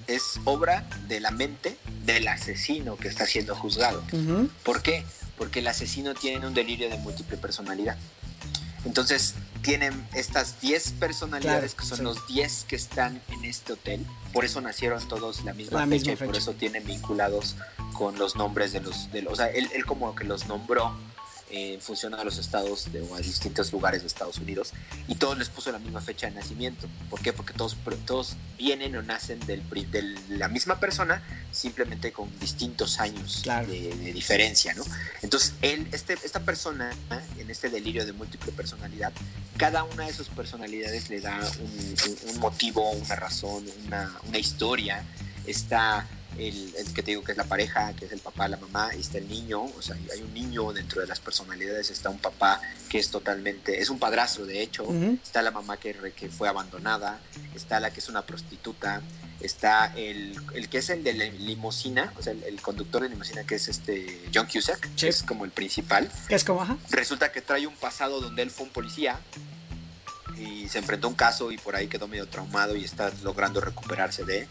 es obra de la mente del asesino que está siendo juzgado. ¿Por qué? Porque el asesino tiene un delirio de múltiple personalidad. Entonces, tienen estas 10 personalidades que son los 10 que están en este hotel. Por eso nacieron todos la misma, fecha, y por eso tienen vinculados con los nombres de los... De o sea, él, él como que los nombró en función a los estados de, o a distintos lugares de Estados Unidos y todos les puso la misma fecha de nacimiento. ¿Por qué? Porque todos, todos vienen o nacen del, de la misma persona, simplemente con distintos años de, diferencia, ¿no? Entonces, él, este, esta persona, en este delirio de múltiple personalidad, cada una de sus personalidades le da un, motivo, una razón, una, una historia. Está el, que te digo que es la pareja, que es el papá, la mamá, y está el niño, o sea, hay un niño dentro de las personalidades, está un papá que es totalmente, es un padrastro de hecho, está la mamá que, que fue abandonada, está la que es una prostituta, está el, el que es el de la limusina, o sea, el, conductor de limusina que es este John Cusack, que es como el principal. Es como, ajá. Resulta que trae un pasado donde él fue un policía y se enfrentó a un caso y por ahí quedó medio traumado y está logrando recuperarse de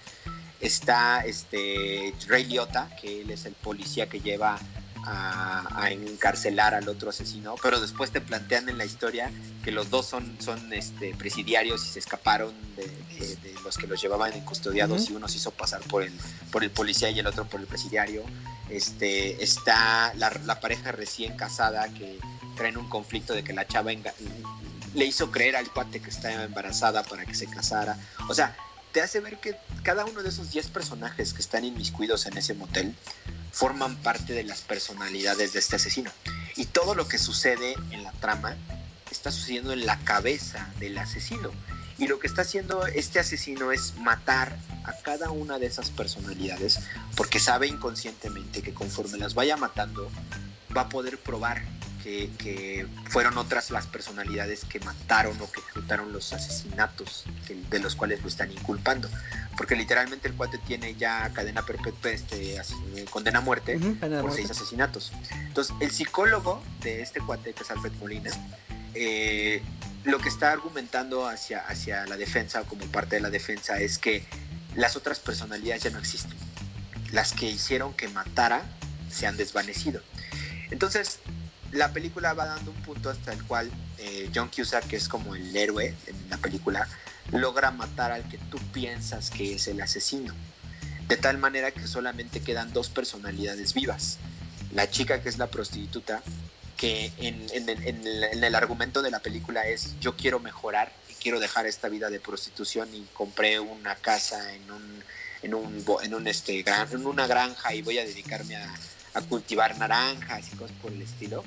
Está este Ray Liotta, que él es el policía que lleva a, encarcelar al otro asesino, pero después te plantean en la historia que los dos son, son este, presidiarios y se escaparon de, los que los llevaban en custodiados y uno se hizo pasar por el, por el policía y el otro por el presidiario. Este, está la, la pareja recién casada que traen un conflicto de que la chava le hizo creer al cuate que estaba embarazada para que se casara. O sea, te hace ver que cada uno de esos 10 personajes que están inmiscuidos en ese motel forman parte de las personalidades de este asesino. Y todo lo que sucede en la trama está sucediendo en la cabeza del asesino. Y lo que está haciendo este asesino es matar a cada una de esas personalidades porque sabe inconscientemente que conforme las vaya matando va a poder probar que, fueron otras las personalidades que mataron o que ejecutaron los asesinatos de los cuales lo están inculpando. Porque literalmente el cuate tiene ya cadena perpetua, este, condena a muerte por seis asesinatos. Entonces, el psicólogo de este cuate, que es Alfred Molina, eh, lo que está argumentando hacia, hacia la defensa, como parte de la defensa, es que las otras personalidades ya no existen. Las que hicieron que matara se han desvanecido. Entonces, la película va dando un punto hasta el cual eh, John Cusack, que es como el héroe en la película, logra matar al que tú piensas que es el asesino. De tal manera que solamente quedan dos personalidades vivas. La chica que es la prostituta, que en, el, argumento de la película es yo quiero mejorar y quiero dejar esta vida de prostitución y compré una casa en un, en un, en un este, en una granja y voy a dedicarme a, a cultivar naranjas y cosas por el estilo.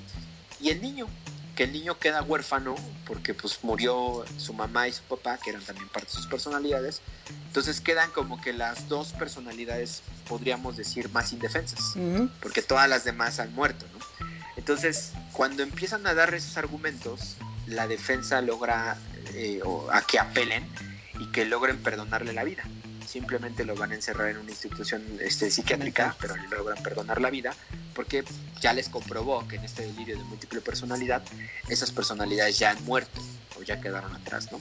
Y el niño, que el niño queda huérfano porque pues murió su mamá y su papá, que eran también parte de sus personalidades. Entonces quedan como que las dos personalidades, podríamos decir, más indefensas, porque todas las demás han muerto, ¿no? Entonces, cuando empiezan a dar esos argumentos, la defensa logra eh, a que apelen y que logren perdonarle la vida simplemente lo van a encerrar en una institución este, psiquiátrica, pero le logran perdonar la vida, porque ya les comprobó que en este delirio de múltiple personalidad, esas personalidades ya han muerto o ya quedaron atrás, ¿no?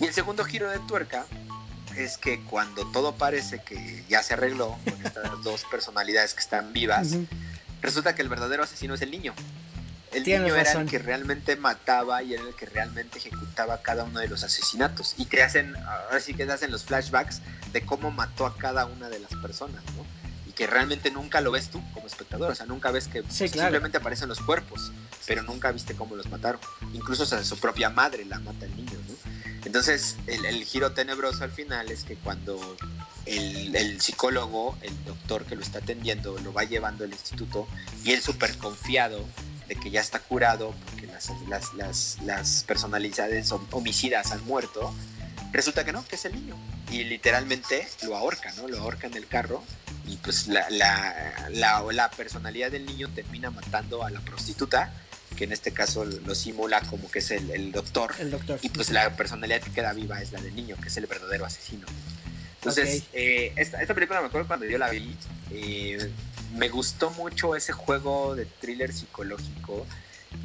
Y el segundo giro de tuerca es que cuando todo parece que ya se arregló con estas dos personalidades que están vivas, resulta que el verdadero asesino es el niño el niño era el que realmente mataba y era el que realmente ejecutaba cada uno de los asesinatos. Y te hacen, ahora sí que te hacen los flashbacks de cómo mató a cada una de las personas, ¿no? Y que realmente nunca lo ves tú como espectador, o sea, nunca ves que simplemente aparecen los cuerpos, pero nunca viste cómo los mataron. Incluso o su propia madre la mata el niño, ¿no? Entonces, el, giro tenebroso al final es que cuando el, el, psicólogo, el doctor que lo está atendiendo, lo va llevando al instituto y él súper confiado de que ya está curado porque las, las, las, personalidades homicidas han muerto, resulta que no, que es el niño. Y literalmente lo ahorca, ¿no? Lo ahorca en el carro y pues la, la, la, la personalidad del niño termina matando a la prostituta que en este caso lo simula como que es el, doctor. El doctor. Y pues la personalidad que queda viva es la del niño, que es el verdadero asesino. Entonces, eh, esta, esta, película me acuerdo cuando yo la vi, eh, me gustó mucho ese juego de thriller psicológico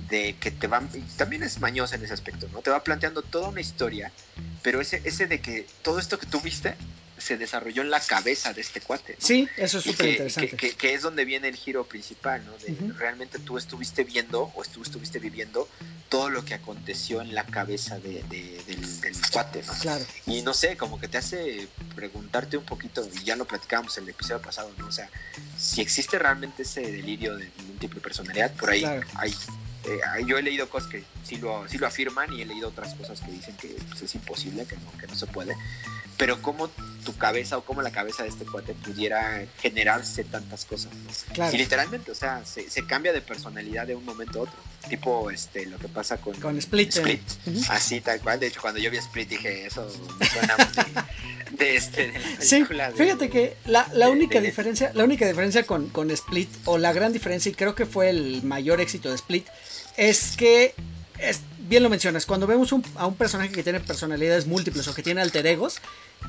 de que te van también es mañosa en ese aspecto no te va planteando toda una historia pero ese ese de que todo esto que tú viste se desarrolló en la cabeza de este cuate. Sí, eso es súper interesante. Que, es donde viene el giro principal, ¿no? De, Realmente tú estuviste viendo o tú estuviste viviendo todo lo que aconteció en la cabeza de, del, del, cuate, ¿no? Claro. Y no sé, como que te hace preguntarte un poquito, y ya lo platicábamos en el episodio pasado, ¿no? O sea, si existe realmente ese delirio de múltiple personalidad, por ahí hay eh, yo he leído cosas que sí lo, sí lo afirman y he leído otras cosas que dicen que pues, es imposible, que no, que no se puede. Pero cómo tu cabeza o cómo la cabeza de este cuate pudiera generarse tantas cosas. Y literalmente, o sea, se, se, cambia de personalidad de un momento a otro. Tipo este, lo que pasa con, con Split. Así, tal cual. De hecho, cuando yo vi Split dije, eso me suena de, este, sí, fíjate que la, la única diferencia, la única diferencia con, con Split, o la gran diferencia, y creo que fue el mayor éxito de Split, es que, es, bien lo mencionas, cuando vemos a un personaje que tiene personalidades múltiples o que tiene alter egos,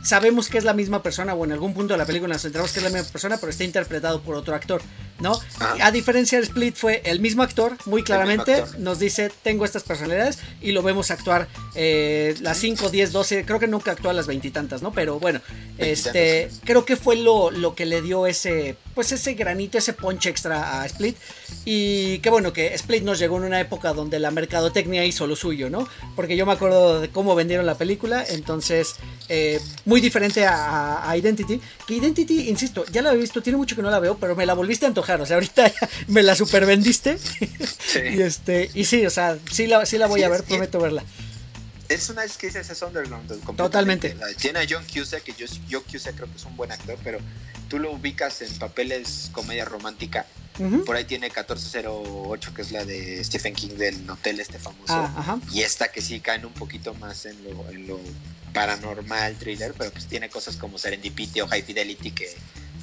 sabemos que es la misma persona o en algún punto de la película nos enteramos que es la misma persona, pero está interpretado por otro actor, ¿no? Ah. A diferencia de Split fue el mismo actor, muy claramente, nos dice, tengo estas personalidades y lo vemos actuar eh, las 5, 10, 12, creo que nunca actuó a las veintitantas, ¿no? Pero bueno, este, creo que fue lo, lo que le dio ese, pues ese granito, ese punch extra a Split y qué bueno que Split nos llegó en una época donde la mercadotecnia hizo lo suyo, ¿no? Porque yo me acuerdo de cómo vendieron la película, entonces... Eh, muy diferente a, Identity. Que Identity, insisto, ya la he visto, tiene mucho que no la veo, pero me la volviste a antojar. O sea, ahorita me la supervendiste. y este, y sí, o sea, sí la, sí la voy a ver, prometo verla. Es una es que es underground. Totalmente. Tiene a John Cusack, que yo, yo Cusack creo que es un buen actor, pero tú lo ubicas en papeles comedia romántica. Por ahí tiene 1408, que es la de Stephen King del hotel este famoso. Ah, y esta que sí caen un poquito más en lo, en lo paranormal, thriller, pero pues tiene cosas como Serendipity o High Fidelity que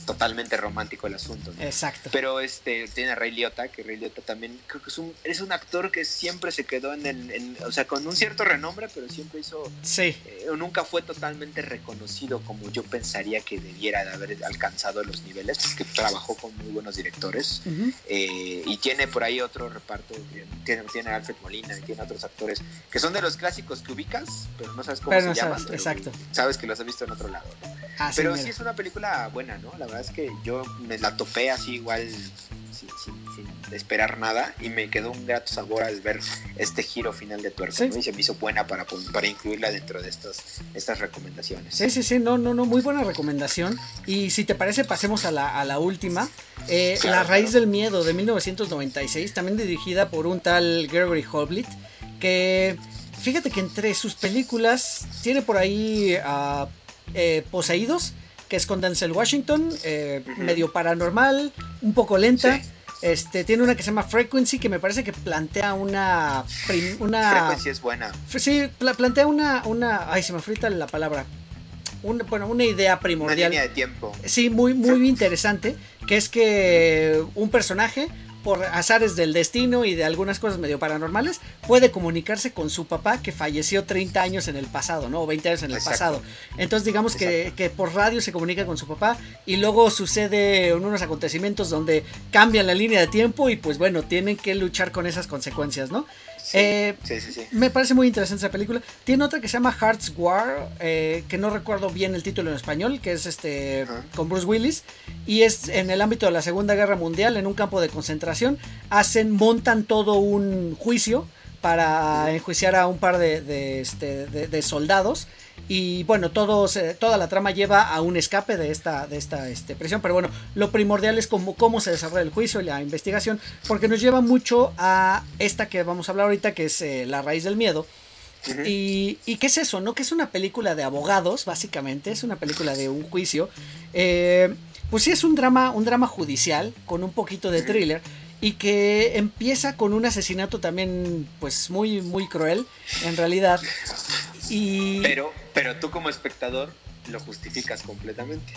totalmente romántico el asunto. Exacto. Pero este tiene a Ray Liotta, que Ray Liotta también creo que es un, es un actor que siempre se quedó en el, o sea, con un cierto renombre, pero siempre hizo, sí. Eh, nunca fue totalmente reconocido como yo pensaría que debiera de haber alcanzado los niveles, porque trabajó con muy buenos directores eh, y tiene por ahí otro reparto, tiene, tiene a Alfred Molina y tiene otros actores que son de los clásicos que ubicas, pero no sabes cómo se llaman. exacto. Sabes que los has visto en otro lado. Ah, pero sí, es una película buena, ¿no? La verdad es que yo me la topé así igual sin, esperar nada y me quedó un grato sabor al ver este giro final de tuerca y se me hizo buena para, para incluirla dentro de estas, estas recomendaciones. Sí, sí, sí, no, no, no, muy buena recomendación. Y si te parece pasemos a la, a la última, eh, La raíz del miedo de 1996, también dirigida por un tal Gregory Hoblit que fíjate que entre sus películas tiene por ahí a eh, Poseídos que es con Denzel Washington, eh, medio paranormal, un poco lenta. Este, tiene una que se llama Frequency, que me parece que plantea una. una Frequency es buena. Sí, plantea una, una. Ay, se me frita la palabra. bueno, una idea primordial. Una línea de tiempo. Sí, muy, muy interesante. Que es que un personaje por azares del destino y de algunas cosas medio paranormales, puede comunicarse con su papá que falleció 30 años en el pasado, ¿no? O 20 años en el pasado. Entonces digamos que, que, por radio se comunica con su papá y luego sucede unos acontecimientos donde cambian la línea de tiempo y pues bueno, tienen que luchar con esas consecuencias, ¿no? Eh, sí, sí, sí, Me parece muy interesante esa película. Tiene otra que se llama Hearts War, eh, que no recuerdo bien el título en español, que es este con Bruce Willis y es en el ámbito de la Segunda Guerra Mundial, en un campo de concentración. Hacen, montan todo un juicio para enjuiciar a un par de, este, de soldados y bueno, todos, toda la trama lleva a un escape de esta, de esta este, prisión. Pero bueno, lo primordial es cómo, cómo se desarrolla el juicio y la investigación. Porque nos lleva mucho a esta que vamos a hablar ahorita, que es eh, La raíz del miedo. y, y, qué es eso? ¿No? Que es una película de abogados, básicamente. Es una película de un juicio. Eh, pues sí, es un drama, un drama judicial con un poquito de thriller y que empieza con un asesinato también pues muy muy cruel en realidad y pero pero tú como espectador lo justificas completamente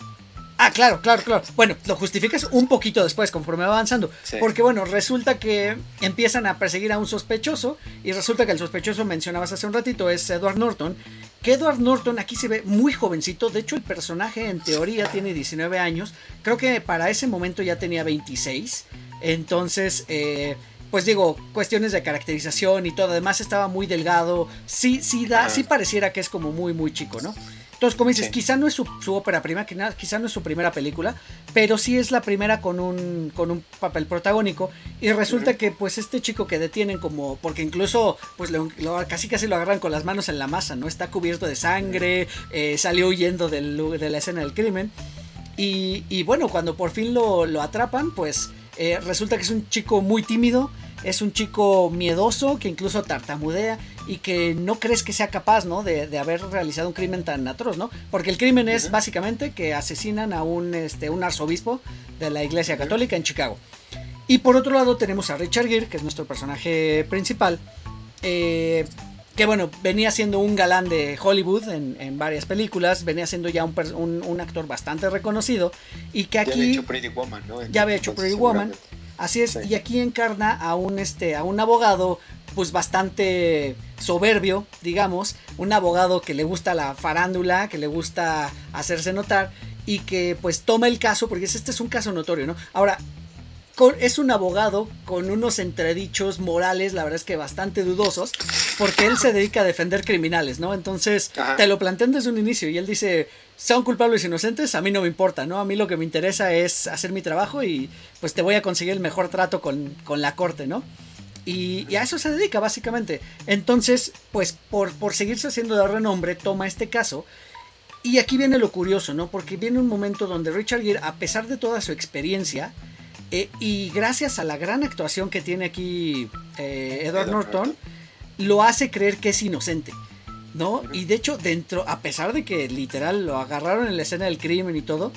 Ah, claro, claro, claro. Bueno, lo justificas un poquito después, conforme va avanzando. Porque, bueno, resulta que empiezan a perseguir a un sospechoso. Y resulta que el sospechoso, mencionabas hace un ratito, es Edward Norton. Que Edward Norton aquí se ve muy jovencito. De hecho, el personaje en teoría tiene 19 años. Creo que para ese momento ya tenía 26. Entonces, eh, pues digo, cuestiones de caracterización y todo. Además estaba muy delgado. Sí, sí, da, sí pareciera que es como muy, muy chico, ¿no? Entonces, como dices, quizá no es su, ópera prima, quizá no es su primera película, pero sí es la primera con un, con un papel protagónico. Y resulta que, pues, este chico que detienen como, porque incluso, pues, lo, casi casi lo agarran con las manos en la masa, ¿no? Está cubierto de sangre, eh, salió huyendo del, de la escena del crimen. Y, y bueno, cuando por fin lo, lo atrapan, pues eh, resulta que es un chico muy tímido, es un chico miedoso que incluso tartamudea y que no crees que sea capaz, ¿no? De, haber realizado un crimen tan atroz, ¿no? Porque el crimen es básicamente que asesinan a un, este, un arzobispo de la Iglesia Católica en Chicago. Y por otro lado tenemos a Richard Gere, que es nuestro personaje principal, eh, que bueno, venía siendo un galán de Hollywood en, varias películas, venía siendo ya un, actor bastante reconocido y que aquí... Ya había hecho Pretty Woman, ¿no? ya había hecho Pretty Woman. Así es, y aquí encarna a un, este, a un abogado pues bastante soberbio, digamos, un abogado que le gusta la farándula, que le gusta hacerse notar y que pues toma el caso, porque este es un caso notorio, ¿no? Ahora, es un abogado con unos entredichos morales, la verdad es que bastante dudosos, porque él se dedica a defender criminales, ¿no? Entonces, te lo plantean desde un inicio y él dice, son culpables o inocentes, a mí no me importa, ¿no? A mí lo que me interesa es hacer mi trabajo y pues te voy a conseguir el mejor trato con, la corte, ¿no? Y, a eso se dedica básicamente. Entonces, pues por, por seguirse haciendo de renombre, toma este caso. Y aquí viene lo curioso, ¿no? Porque viene un momento donde Richard Gere, a pesar de toda su experiencia, eh, y gracias a la gran actuación que tiene aquí eh, Edward, Norton, lo hace creer que es inocente. ¿No? Y de hecho, dentro, a pesar de que literal lo agarraron en la escena del crimen y todo,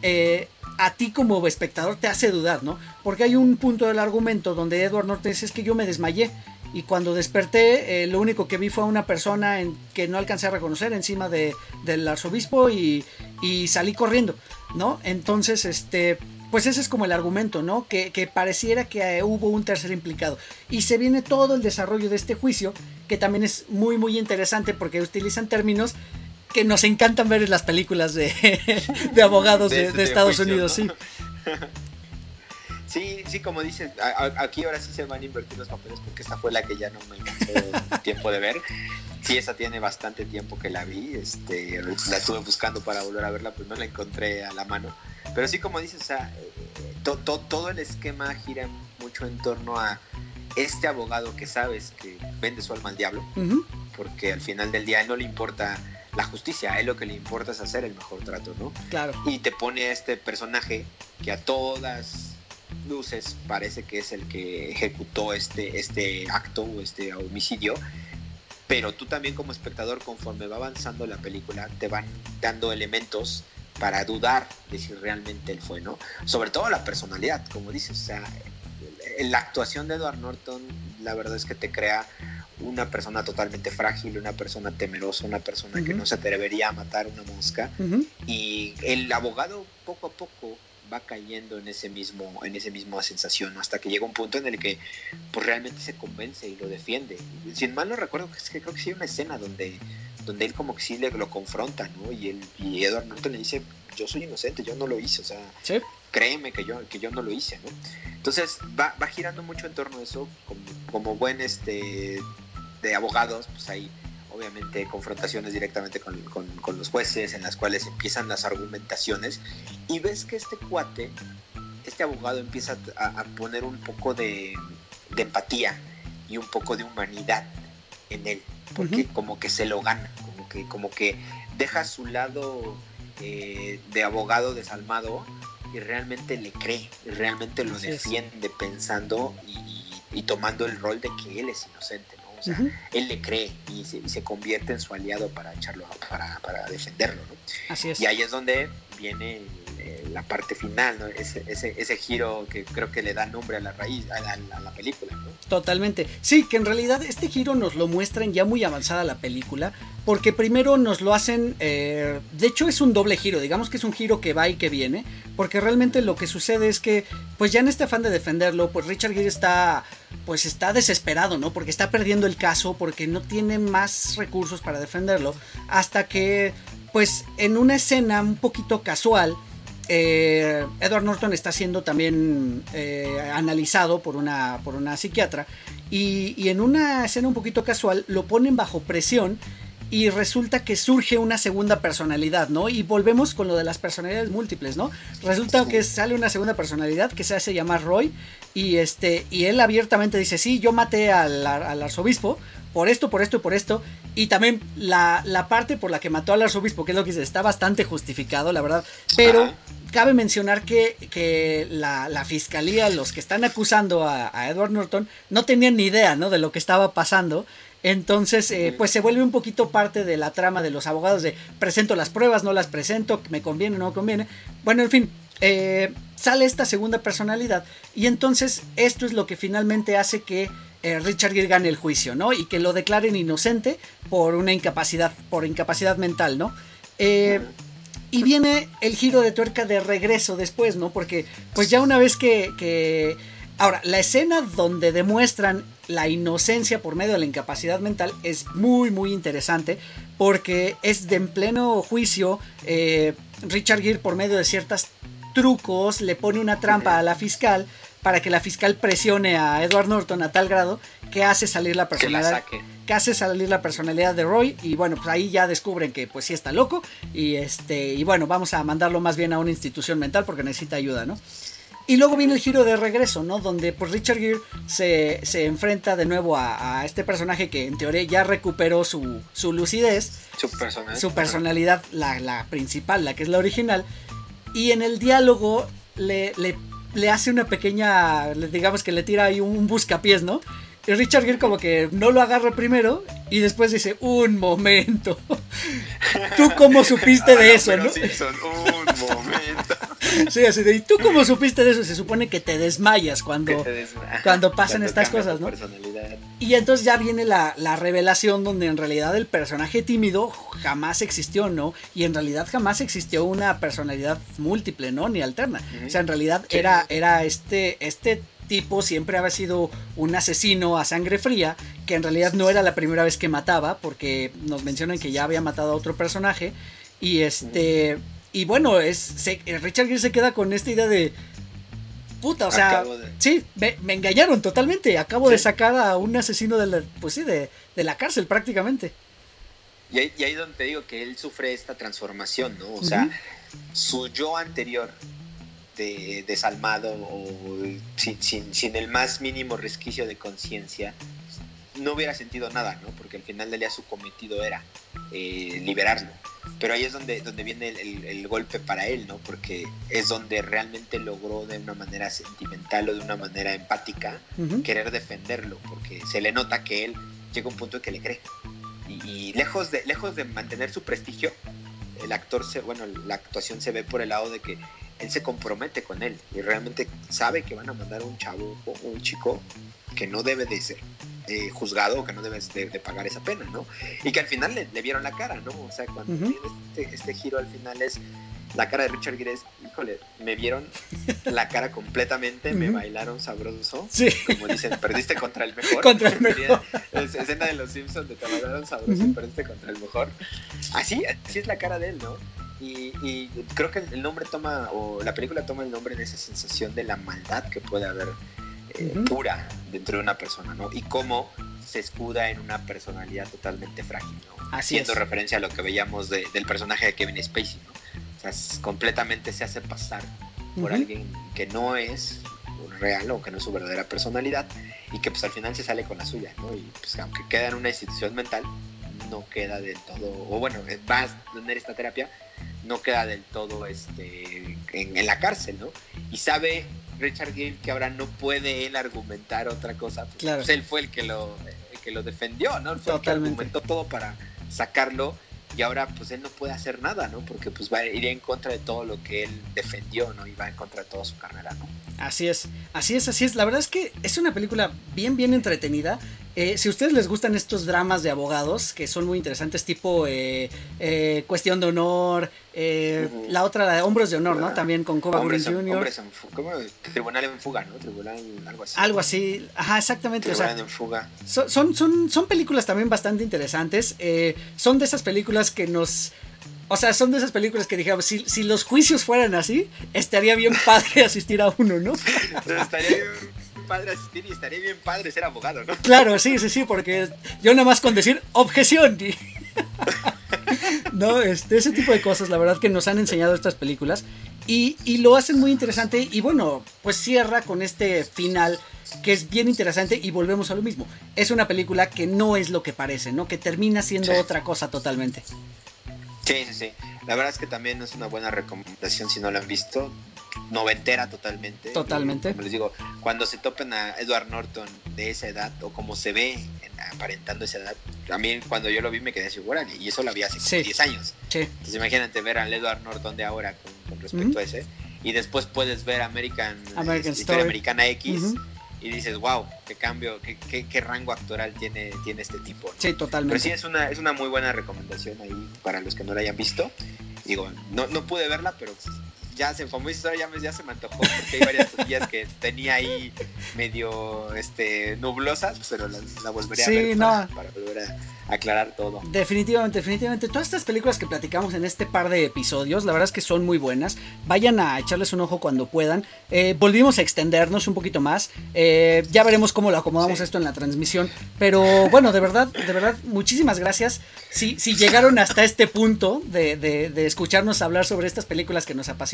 eh, a ti como espectador te hace dudar, ¿no? Porque hay un punto del argumento donde Edward Norton dice es que yo me desmayé y cuando desperté lo único que vi fue a una persona en, que no alcancé a reconocer encima de, del arzobispo y, y salí corriendo, ¿no? Entonces, este pues ese es como el argumento, ¿no? Que, pareciera que eh, hubo un tercer implicado. Y se viene todo el desarrollo de este juicio, que también es muy, muy interesante porque utilizan términos que nos encantan ver en las películas de, abogados de, Estados Unidos, sí. Sí, sí, como dices, aquí ahora sí se van a invertir los papeles porque esta fue la que ya no me alcanzó tiempo de ver. Sí, esa tiene bastante tiempo que la vi, este, la estuve buscando para volver a verla, pues no la encontré a la mano. Pero sí, como dices, o sea, todo el esquema gira mucho en torno a este abogado que sabes que vende su alma al diablo, porque al final del día no le importa la justicia, a él lo que le importa es hacer el mejor trato, ¿no? Claro. Y te pone a este personaje que a todas luces parece que es el que ejecutó este, este acto o este homicidio, pero tú también como espectador conforme va avanzando la película te van dando elementos para dudar de si realmente él fue, ¿no? Sobre todo la personalidad, como dices, o sea, la actuación de Edward Norton, la verdad es que te crea una persona totalmente frágil, una persona temerosa, una persona que no se atrevería a matar una mosca. Y el abogado poco a poco va cayendo en ese mismo, en ese mismo sensación, hasta que llega un punto en el que pues realmente se convence y lo defiende. Sin mal no recuerdo, es que creo que sí hay una escena donde donde él como que sí le lo confronta, ¿no? Y, él, y Edward Norton le dice, yo soy inocente, yo no lo hice, o sea, créeme que yo, que yo no lo hice, ¿no? Entonces va, va girando mucho en torno a eso, como, como buen este de abogados, pues hay obviamente confrontaciones directamente con, con, los jueces en las cuales empiezan las argumentaciones y ves que este cuate, este abogado empieza a, poner un poco de, de empatía y un poco de humanidad en él, porque como que se lo gana, como que, como que deja su lado eh, de abogado desalmado y realmente le cree, y realmente lo defiende pensando y, tomando el rol de que él es inocente, ¿no? O sea, él le cree y se, convierte en su aliado para echarlo, para, para defenderlo, ¿no? Así es. Y ahí es donde viene la parte final, ese, ese, ese, giro que creo que le da nombre a la raíz, a la, película. ¿no? Totalmente. Sí, que en realidad este giro nos lo muestran ya muy avanzada la película, porque primero nos lo hacen, eh, de hecho es un doble giro, digamos que es un giro que va y que viene, porque realmente lo que sucede es que, pues ya en este afán de defenderlo, pues Richard Gere está, pues está desesperado, ¿no? Porque está perdiendo el caso, porque no tiene más recursos para defenderlo, hasta que, pues en una escena un poquito casual, eh, Edward Norton está siendo también eh, analizado por una, por una psiquiatra y, en una escena un poquito casual lo ponen bajo presión y resulta que surge una segunda personalidad, ¿no? Y volvemos con lo de las personalidades múltiples, ¿no? Resulta que sale una segunda personalidad que se hace llamar Roy y este y él abiertamente dice, "Sí, yo maté al, arzobispo por esto, por esto y por esto." Y también la, parte por la que mató al arzobispo, que es lo que dice, está bastante justificado, la verdad, pero cabe mencionar que, la, fiscalía, los que están acusando a, a Edward Norton, no tenían ni idea, ¿no? De lo que estaba pasando entonces, eh, pues se vuelve un poquito parte de la trama de los abogados de presento las pruebas, no las presento, me conviene, no me conviene. Bueno, en fin, eh, sale esta segunda personalidad y entonces esto es lo que finalmente hace que eh, Richard Gere gane el juicio, ¿no? Y que lo declaren inocente por una incapacidad, por incapacidad mental, ¿no? Y viene el giro de tuerca de regreso después, ¿no? Porque pues ya una vez que, que... Ahora, la escena donde demuestran la inocencia por medio de la incapacidad mental es muy muy interesante porque es de en pleno juicio eh, Richard Gere por medio de ciertos trucos le pone una trampa a la fiscal para que la fiscal presione a Edward Norton a tal grado que hace salir la personalidad que, hace salir la personalidad de Roy y bueno pues ahí ya descubren que pues sí está loco y este y bueno vamos a mandarlo más bien a una institución mental porque necesita ayuda no y luego viene el giro de regreso, ¿no? Donde pues Richard Gere se, enfrenta de nuevo a, este personaje que en teoría ya recuperó su, lucidez. Su personalidad. Su personalidad, la, principal, la que es la original. Y en el diálogo le, le, hace una pequeña, digamos que le tira ahí un buscapiés, ¿no? Y Richard Gere como que no lo agarra primero y después dice, un momento. ¿Tú cómo supiste de eso, no? un momento. Sí, así de, ¿y tú cómo supiste de eso? Se supone que te desmayas cuando, cuando pasan estas cosas, ¿no? Y entonces ya viene la, revelación donde en realidad el personaje tímido jamás existió, ¿no? Y en realidad jamás existió una personalidad múltiple, ¿no? Ni alterna. O sea, en realidad era, era este, este tipo siempre había sido un asesino a sangre fría, que en realidad no era la primera vez que mataba, porque nos mencionan que ya había matado a otro personaje. Y este. Y bueno, es, Richard Gere se queda con esta idea de. Puta, o sea, sí, me, engañaron totalmente. Acabo de sacar a un asesino de la, pues sí, de, la cárcel prácticamente. Y ahí, y ahí, donde te digo que él sufre esta transformación, ¿no? O sea, su yo anterior, desalmado o sin, el más mínimo resquicio de conciencia, no hubiera sentido nada, ¿no? Porque al final del día su cometido era eh, liberarlo. Pero ahí es donde, donde viene el, golpe para él, ¿no? Porque es donde realmente logró de una manera sentimental o de una manera empática querer defenderlo, porque se le nota que él llega a un punto en que le cree. Y, lejos, de, lejos de mantener su prestigio, el actor se, bueno, la actuación se ve por el lado de que él se compromete con él y realmente sabe que van a mandar un chavo o un chico que no debe de ser eh, juzgado o que no debe de, pagar esa pena, ¿no? Y que al final le, vieron la cara, ¿no? O sea, cuando este, este, giro al final es la cara de Richard Gere híjole, me vieron la cara completamente, me bailaron sabroso. Sí. Como dicen, perdiste contra el mejor. Contra el mejor. escena de los Simpsons de te bailaron sabroso y perdiste contra el mejor. Así, así es la cara de él, ¿no? Y, creo que el nombre toma, o la película toma el nombre de esa sensación de la maldad que puede haber eh, pura dentro de una persona, ¿no? Y cómo se escuda en una personalidad totalmente frágil, ¿no? Haciendo referencia a lo que veíamos del personaje de Kevin Spacey, ¿no? O sea, completamente se hace pasar por alguien que no es real o que no es su verdadera personalidad y que pues al final se sale con la suya, ¿no? Y pues aunque queda en una institución mental, no queda del todo, o bueno, va a tener esta terapia, no queda del todo este, en, la cárcel, ¿no? Y sabe Richard Gere que ahora no puede él argumentar otra cosa, pues, claro. pues él fue el que lo, que lo defendió, ¿no? Fue el que argumentó todo para sacarlo y ahora pues él no puede hacer nada, ¿no? Porque pues va a ir en contra de todo lo que él defendió, ¿no? Y va en contra de toda su carrera, ¿no? Así es, así es, así es. La verdad es que es una película bien, bien entretenida. Eh, si a ustedes les gustan estos dramas de abogados, que son muy interesantes, tipo eh, eh, Cuestión de Honor, la otra, la de Hombros de Honor, ¿no? También con Cuba Gooding Jr. ¿cómo? Tribunal en fuga, ¿no? Tribunal, algo así. Algo así, ajá, exactamente. Tribunal en fuga. Son, son, son, son, películas también bastante interesantes. son de esas películas que nos... O sea, son de esas películas que digamos, si, si los juicios fueran así, estaría bien padre asistir a uno, ¿no? estaría bien padre asistir y estaría bien padre ser abogado, ¿no? Claro, sí, sí, sí, porque yo nada más con decir objeción. no, este, ese tipo de cosas, la verdad que nos han enseñado estas películas. Y, y, lo hacen muy interesante. Y bueno, pues cierra con este final que es bien interesante. Y volvemos a lo mismo. Es una película que no es lo que parece, ¿no? Que termina siendo otra cosa totalmente. Sí, sí, sí. La verdad es que también es una buena recomendación si no lo han visto. Noventera totalmente. Totalmente. como les digo, cuando se topen a Edward Norton de esa edad o como se ve aparentando esa edad, también cuando yo lo vi me quedé así, y eso lo vi hace como 10 años. Sí. Entonces imagínate ver al Edward Norton de ahora con, respecto a ese. Y después puedes ver American, American este, Americana X y dices, wow, qué cambio, qué, qué, rango actoral tiene, tiene este tipo. Sí, totalmente. Pero sí, es una, es una muy buena recomendación ahí para los que no la hayan visto. Digo, no, no pude verla, pero ya se, como dices, ya, ya se me antojó porque hay varias cosillas que tenía ahí medio este, nublosas, pero la, volvería a ver para, volver a aclarar todo. Definitivamente, definitivamente. Todas estas películas que platicamos en este par de episodios, la verdad es que son muy buenas. Vayan a echarles un ojo cuando puedan. Eh, volvimos a extendernos un poquito más. Eh, ya veremos cómo lo acomodamos esto en la transmisión. Pero bueno, de verdad, de verdad, muchísimas gracias. Si, si llegaron hasta este punto de, de, de escucharnos hablar sobre estas películas que nos apasionan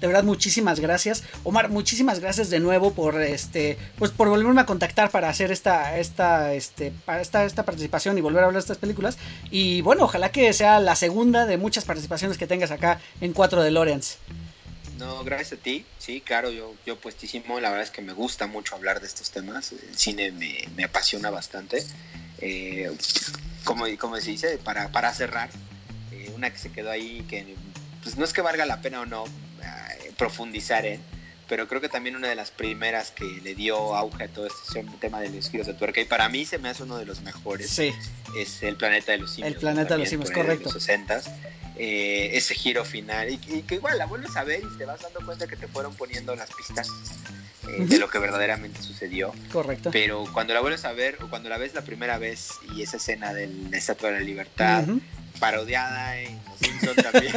de verdad, muchísimas gracias. Omar, muchísimas gracias de nuevo por este, pues por volverme a contactar para hacer esta, esta, este, esta, esta participación y volver a hablar estas películas. Y bueno, ojalá que sea la segunda de muchas participaciones que tengas acá en 4 de Lorenz. No, gracias a ti. Sí, claro, yo, yo puestísimo. La verdad es que me gusta mucho hablar de estos temas. El cine me, apasiona bastante. Eh, como, como se dice, para, para cerrar, eh, una que se quedó ahí que pues no es que valga la pena o no, profundizar en, pero creo que también una de las primeras que le dio auge a todo este tema de los giros de tuerca, y para mí se me hace uno de los mejores, es El Planeta de los Simios. El Planeta de los Simios, correcto. los 60 eh, ese giro final, y, que igual la vuelves a ver y te vas dando cuenta que te fueron poniendo las pistas. Eh, de lo que verdaderamente sucedió. Correcto. Pero cuando la vuelves a ver, o cuando la ves la primera vez, y esa escena del Estatua de la Libertad, parodiada en Los también.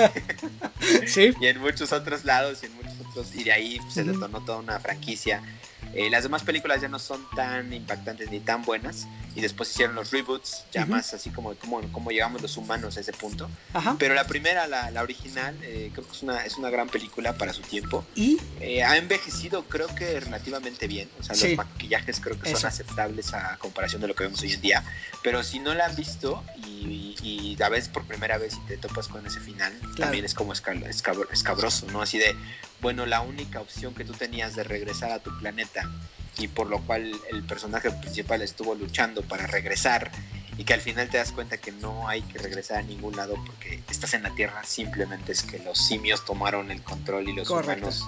sí. y en muchos otros lados y en muchos otros. Y de ahí se detonó toda una franquicia. Eh, las demás películas ya no son tan impactantes ni tan buenas. Y después hicieron los reboots, ya más así como, como, como, llegamos los humanos a ese punto. Pero la primera, la, la original, eh, creo que es una, es una gran película para su tiempo. Y eh, ha envejecido, creo que relativamente bien. O sea, los maquillajes creo que son aceptables a comparación de lo que vemos hoy en día. Pero si no la han visto y, y, la ves por primera vez y te topas con ese final, también es como escabroso, ¿no? Así de, bueno, la única opción que tú tenías de regresar a tu planeta y por lo cual el personaje principal estuvo luchando para regresar y que al final te das cuenta que no hay que regresar a ningún lado porque estás en la Tierra, simplemente es que los simios tomaron el control y los humanos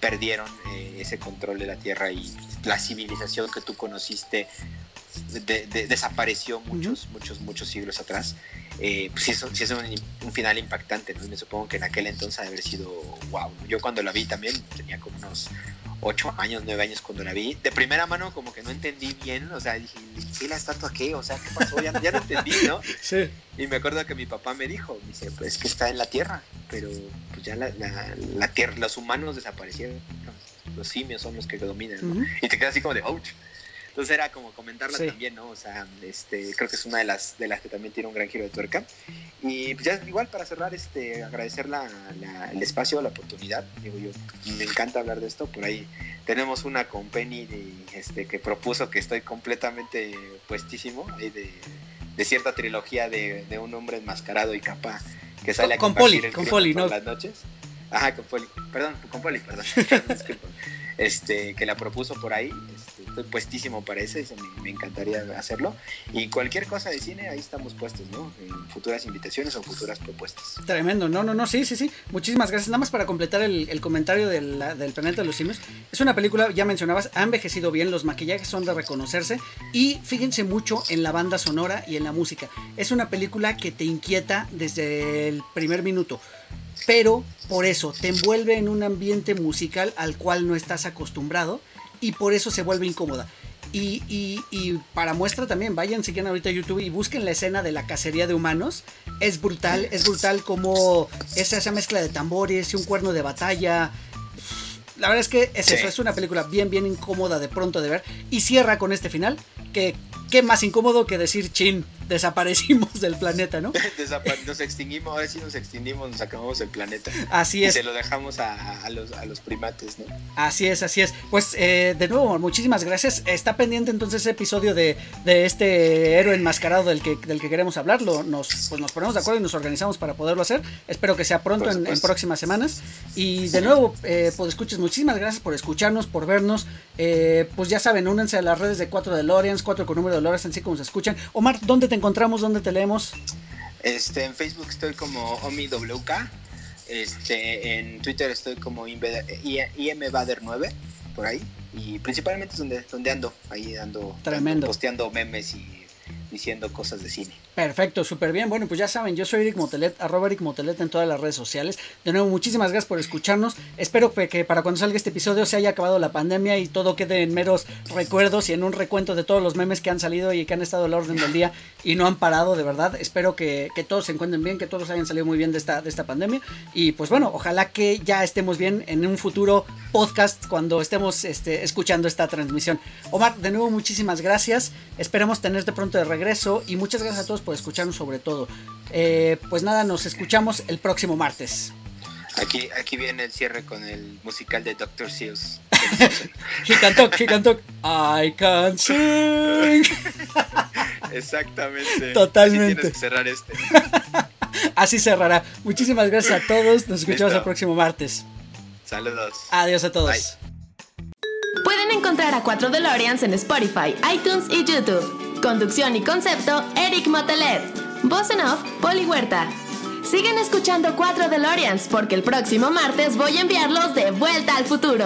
perdieron eh, ese control de la Tierra y la civilización que tú conociste desapareció muchos, muchos, muchos siglos atrás. Eh, pues sí, es, es un, final impactante, ¿no? me supongo que en aquel entonces haber sido wow. Yo cuando la vi también tenía como unos 8 años, 9 años cuando la vi. De primera mano como que no entendí bien, o sea, dije, ¿qué la estatua qué? O sea, ¿qué pasó? Ya, ya no entendí, ¿no? Sí. Y me acuerdo que mi papá me dijo, me dice, pues que está en la Tierra, pero pues ya la, la, Tierra, los humanos desaparecieron, los simios son los que dominan, ¿no? Y te quedas así como de, ouch. Entonces era como comentarla también, ¿no? O sea, este, creo que es una de las, de las que también tiene un gran giro de tuerca. Y pues ya igual para cerrar, este, agradecer la, el espacio, la oportunidad. Digo, yo me encanta hablar de esto. Por ahí tenemos una con Penny este, que propuso que estoy completamente puestísimo de, de, cierta trilogía de, de, un hombre enmascarado y capa que sale a con Poli, con Poli, ¿no? las noches. Ajá, con Poli, perdón, con Poli, perdón. este, que la propuso por ahí. Este, estoy puestísimo para eso, me, encantaría hacerlo. Y cualquier cosa de cine, ahí estamos puestos, ¿no? En futuras invitaciones o futuras propuestas. Tremendo, no, no, no, sí, sí, sí. Muchísimas gracias. Nada más para completar el, comentario del, planeta de los simios. Es una película, ya mencionabas, ha envejecido bien, los maquillajes son de reconocerse. Y fíjense mucho en la banda sonora y en la música. Es una película que te inquieta desde el primer minuto pero por eso te envuelve en un ambiente musical al cual no estás acostumbrado y por eso se vuelve incómoda. Y, y, para muestra también, vayan, si quieren ahorita a YouTube y busquen la escena de la cacería de humanos. Es brutal, es brutal como esa, esa mezcla de tambores y un cuerno de batalla. La verdad es que es eso, es una película bien, bien incómoda de pronto de ver. Y cierra con este final, que qué más incómodo que decir chin desaparecimos del planeta, ¿no? nos extinguimos, ahora sí nos extinguimos, nos acabamos el planeta. Así es. Y se lo dejamos a, los, primates, ¿no? Así es, así es. Pues eh, de nuevo, muchísimas gracias. Está pendiente entonces ese episodio de, este héroe enmascarado del que, del que queremos hablar. nos, pues nos ponemos de acuerdo y nos organizamos para poderlo hacer. Espero que sea pronto en, próximas semanas. Y de nuevo, eh, pues escuches, muchísimas gracias por escucharnos, por vernos. Eh, pues ya saben, únanse a las redes de 4 de Lorians, 4 con número de Lorians, así como se escuchan. Omar, ¿dónde te encontramos? ¿Dónde te leemos? Este, en Facebook estoy como OmiWK. Este, en Twitter estoy como IMBader9, por ahí. Y principalmente es donde, donde ando, ahí ando, Tremendo. posteando memes y diciendo cosas de cine. Perfecto, súper bien. Bueno, pues ya saben, yo soy Eric Motelet, arroba Eric Motelet en todas las redes sociales. De nuevo, muchísimas gracias por escucharnos. Espero que para cuando salga este episodio se haya acabado la pandemia y todo quede en meros recuerdos y en un recuento de todos los memes que han salido y que han estado a la orden del día y no han parado, de verdad. Espero que, todos se encuentren bien, que todos hayan salido muy bien de esta, de esta pandemia. Y pues bueno, ojalá que ya estemos bien en un futuro podcast cuando estemos este, escuchando esta transmisión. Omar, de nuevo, muchísimas gracias. Esperemos tenerte pronto de regreso y muchas gracias a todos por escucharnos sobre todo. Eh, pues nada, nos escuchamos el próximo martes. Aquí, aquí viene el cierre con el musical de Dr. Seuss. he can talk, he can talk. I can sing. Exactamente. Totalmente. Así cerrar este. Así cerrará. Muchísimas gracias a todos. Nos escuchamos el próximo martes. Saludos. Adiós a todos. Pueden encontrar a 4 DeLoreans en Spotify, iTunes y YouTube. Conducción y concepto, Eric Motelet. Voz en off, Poli Huerta. Siguen escuchando 4 DeLoreans porque el próximo martes voy a enviarlos de vuelta al futuro.